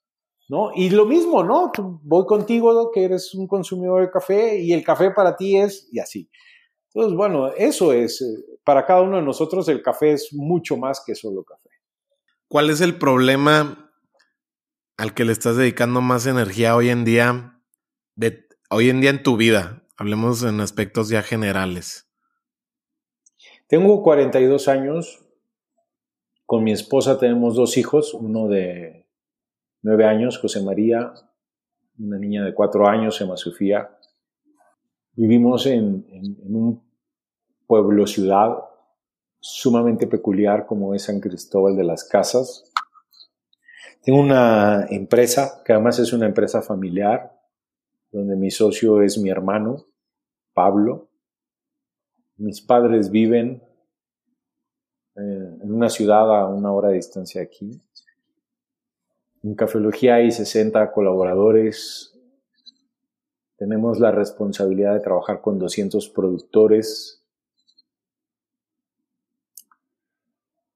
¿No? Y lo mismo, ¿no? Voy contigo, que eres un consumidor de café, y el café para ti es, y así. Entonces, bueno, eso es, eh, para cada uno de nosotros el café es mucho más que solo café.
¿Cuál es el problema al que le estás dedicando más energía hoy en día, de, hoy en día en tu vida? Hablemos en aspectos ya generales.
Tengo 42 años. Con mi esposa tenemos dos hijos, uno de 9 años, José María, una niña de 4 años, llama Sofía. Vivimos en, un pueblo ciudad sumamente peculiar como es San Cristóbal de las Casas. Tengo una empresa que además es una empresa familiar, donde mi socio es mi hermano, Pablo. Mis padres viven eh, en una ciudad a una hora de distancia aquí. En Cafelogía hay 60 colaboradores. Tenemos la responsabilidad de trabajar con 200 productores.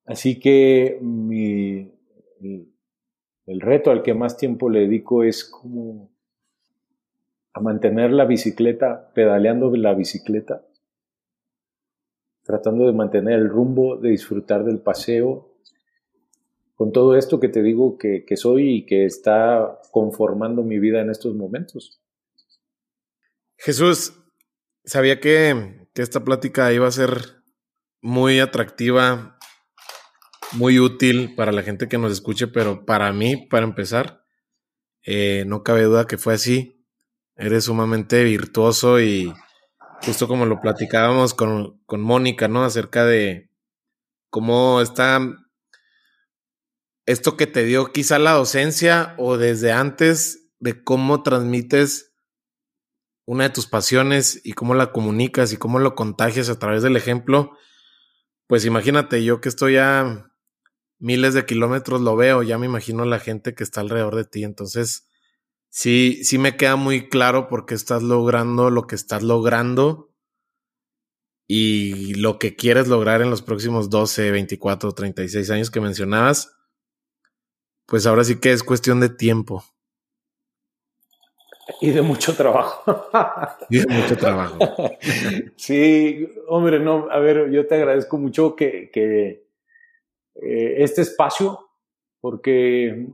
Así que el, el, reto al que más tiempo le dedico es como a mantener la bicicleta, pedaleando la bicicleta, tratando de mantener el rumbo, de disfrutar del paseo, con todo esto que te digo que, que soy y que está conformando mi vida en estos momentos.
Jesús, sabía que, que esta plática iba a ser muy atractiva, muy útil para la gente que nos escuche, pero para mí, para empezar, eh, no cabe duda que fue así. Eres sumamente virtuoso y justo como lo platicábamos con, con Mónica, ¿no? Acerca de cómo está esto que te dio quizá la docencia o desde antes de cómo transmites una de tus pasiones y cómo la comunicas y cómo lo contagias a través del ejemplo. Pues imagínate, yo que estoy a miles de kilómetros lo veo, ya me imagino la gente que está alrededor de ti. Entonces, sí, sí me queda muy claro por qué estás logrando lo que estás logrando y lo que quieres lograr en los próximos 12, 24, 36 años que mencionabas, pues ahora sí que es cuestión de tiempo.
Y de mucho trabajo.
Y de mucho trabajo.
Sí, hombre, no, a ver, yo te agradezco mucho que, que eh, este espacio, porque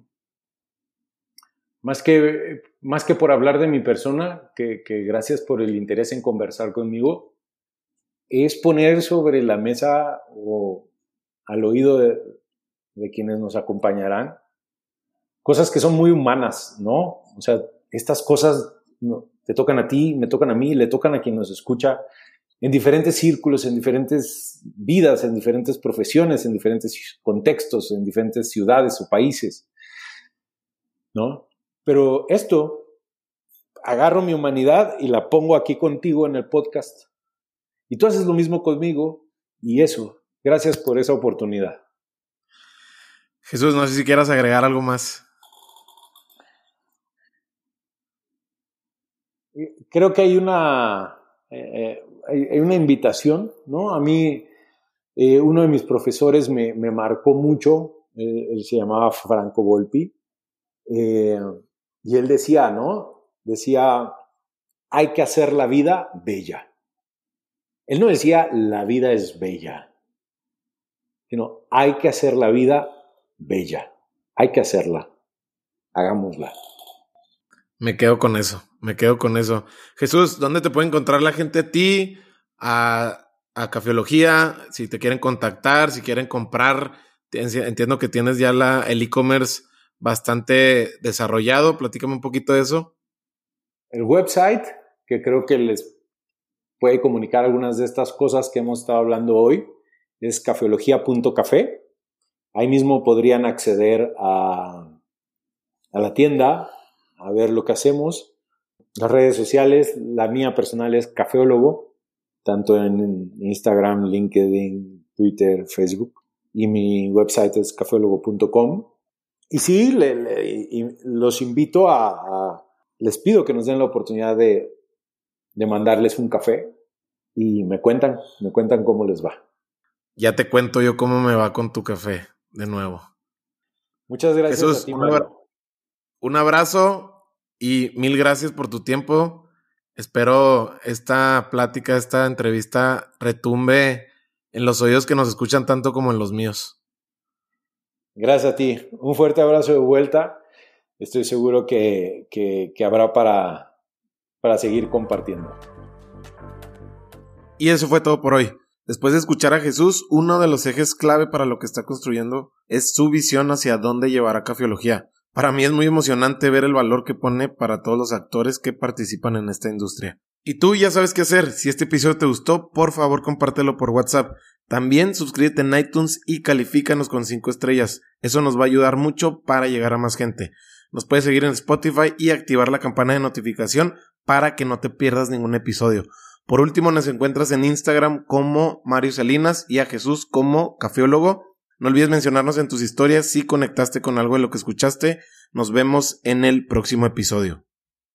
más que, más que por hablar de mi persona, que, gracias por el interés en conversar conmigo, es poner sobre la mesa o al oído de, quienes nos acompañarán cosas que son muy humanas, ¿no? O sea, estas cosas te tocan a ti, me tocan a mí, le tocan a quien nos escucha en diferentes círculos, en diferentes vidas, en diferentes profesiones, en diferentes contextos, en diferentes ciudades o países, ¿no? Pero esto, agarro mi humanidad y la pongo aquí contigo en el podcast. Y tú haces lo mismo conmigo y eso. Gracias por esa oportunidad.
Jesús, no sé si quieras agregar algo más.
Creo que hay una, eh, hay, una invitación, ¿no? A mí, eh, uno de mis profesores me, me marcó mucho, él se llamaba Franco Volpi, eh, y él decía, ¿no? Decía, hay que hacer la vida bella. Él no decía, la vida es bella, sino, hay que hacer la vida bella. Hay que hacerla. Hagámosla.
Me quedo con eso, me quedo con eso. Jesús, ¿dónde te puede encontrar la gente a ti? A, a Cafeología, si te quieren contactar, si quieren comprar. Entiendo que tienes ya la, el e-commerce bastante desarrollado. Platícame un poquito de eso.
El website, que creo que les puede comunicar algunas de estas cosas que hemos estado hablando hoy, es cafeología.café. Ahí mismo podrían acceder a, a la tienda, a ver lo que hacemos. Las redes sociales, la mía personal es cafeólogo, tanto en Instagram, LinkedIn, Twitter, Facebook. Y mi website es cafeólogo.com. Y sí, le, los invito a, les pido que nos den la oportunidad de, de mandarles un café y me cuentan, me cuentan cómo les va.
Ya te cuento yo cómo me va con tu café, de nuevo.
Muchas gracias.
Jesús, un, abrazo y mil gracias por tu tiempo. Espero esta plática, esta entrevista retumbe en los oídos que nos escuchan tanto como en los míos.
Gracias a ti. Un fuerte abrazo de vuelta. Estoy seguro que, que, habrá para, para seguir compartiendo.
Y eso fue todo por hoy. Después de escuchar a Jesús, uno de los ejes clave para lo que está construyendo es su visión hacia dónde llevará Cafiología. Para mí es muy emocionante ver el valor que pone para todos los actores que participan en esta industria. Y tú ya sabes qué hacer. Si este episodio te gustó, por favor compártelo por WhatsApp. También suscríbete en iTunes y califícanos con 5 estrellas. Eso nos va a ayudar mucho para llegar a más gente. Nos puedes seguir en Spotify y activar la campana de notificación para que no te pierdas ningún episodio. Por último, nos encuentras en Instagram como Mario Salinas y a Jesús como cafeólogo. No olvides mencionarnos en tus historias si conectaste con algo de lo que escuchaste. Nos vemos en el próximo episodio.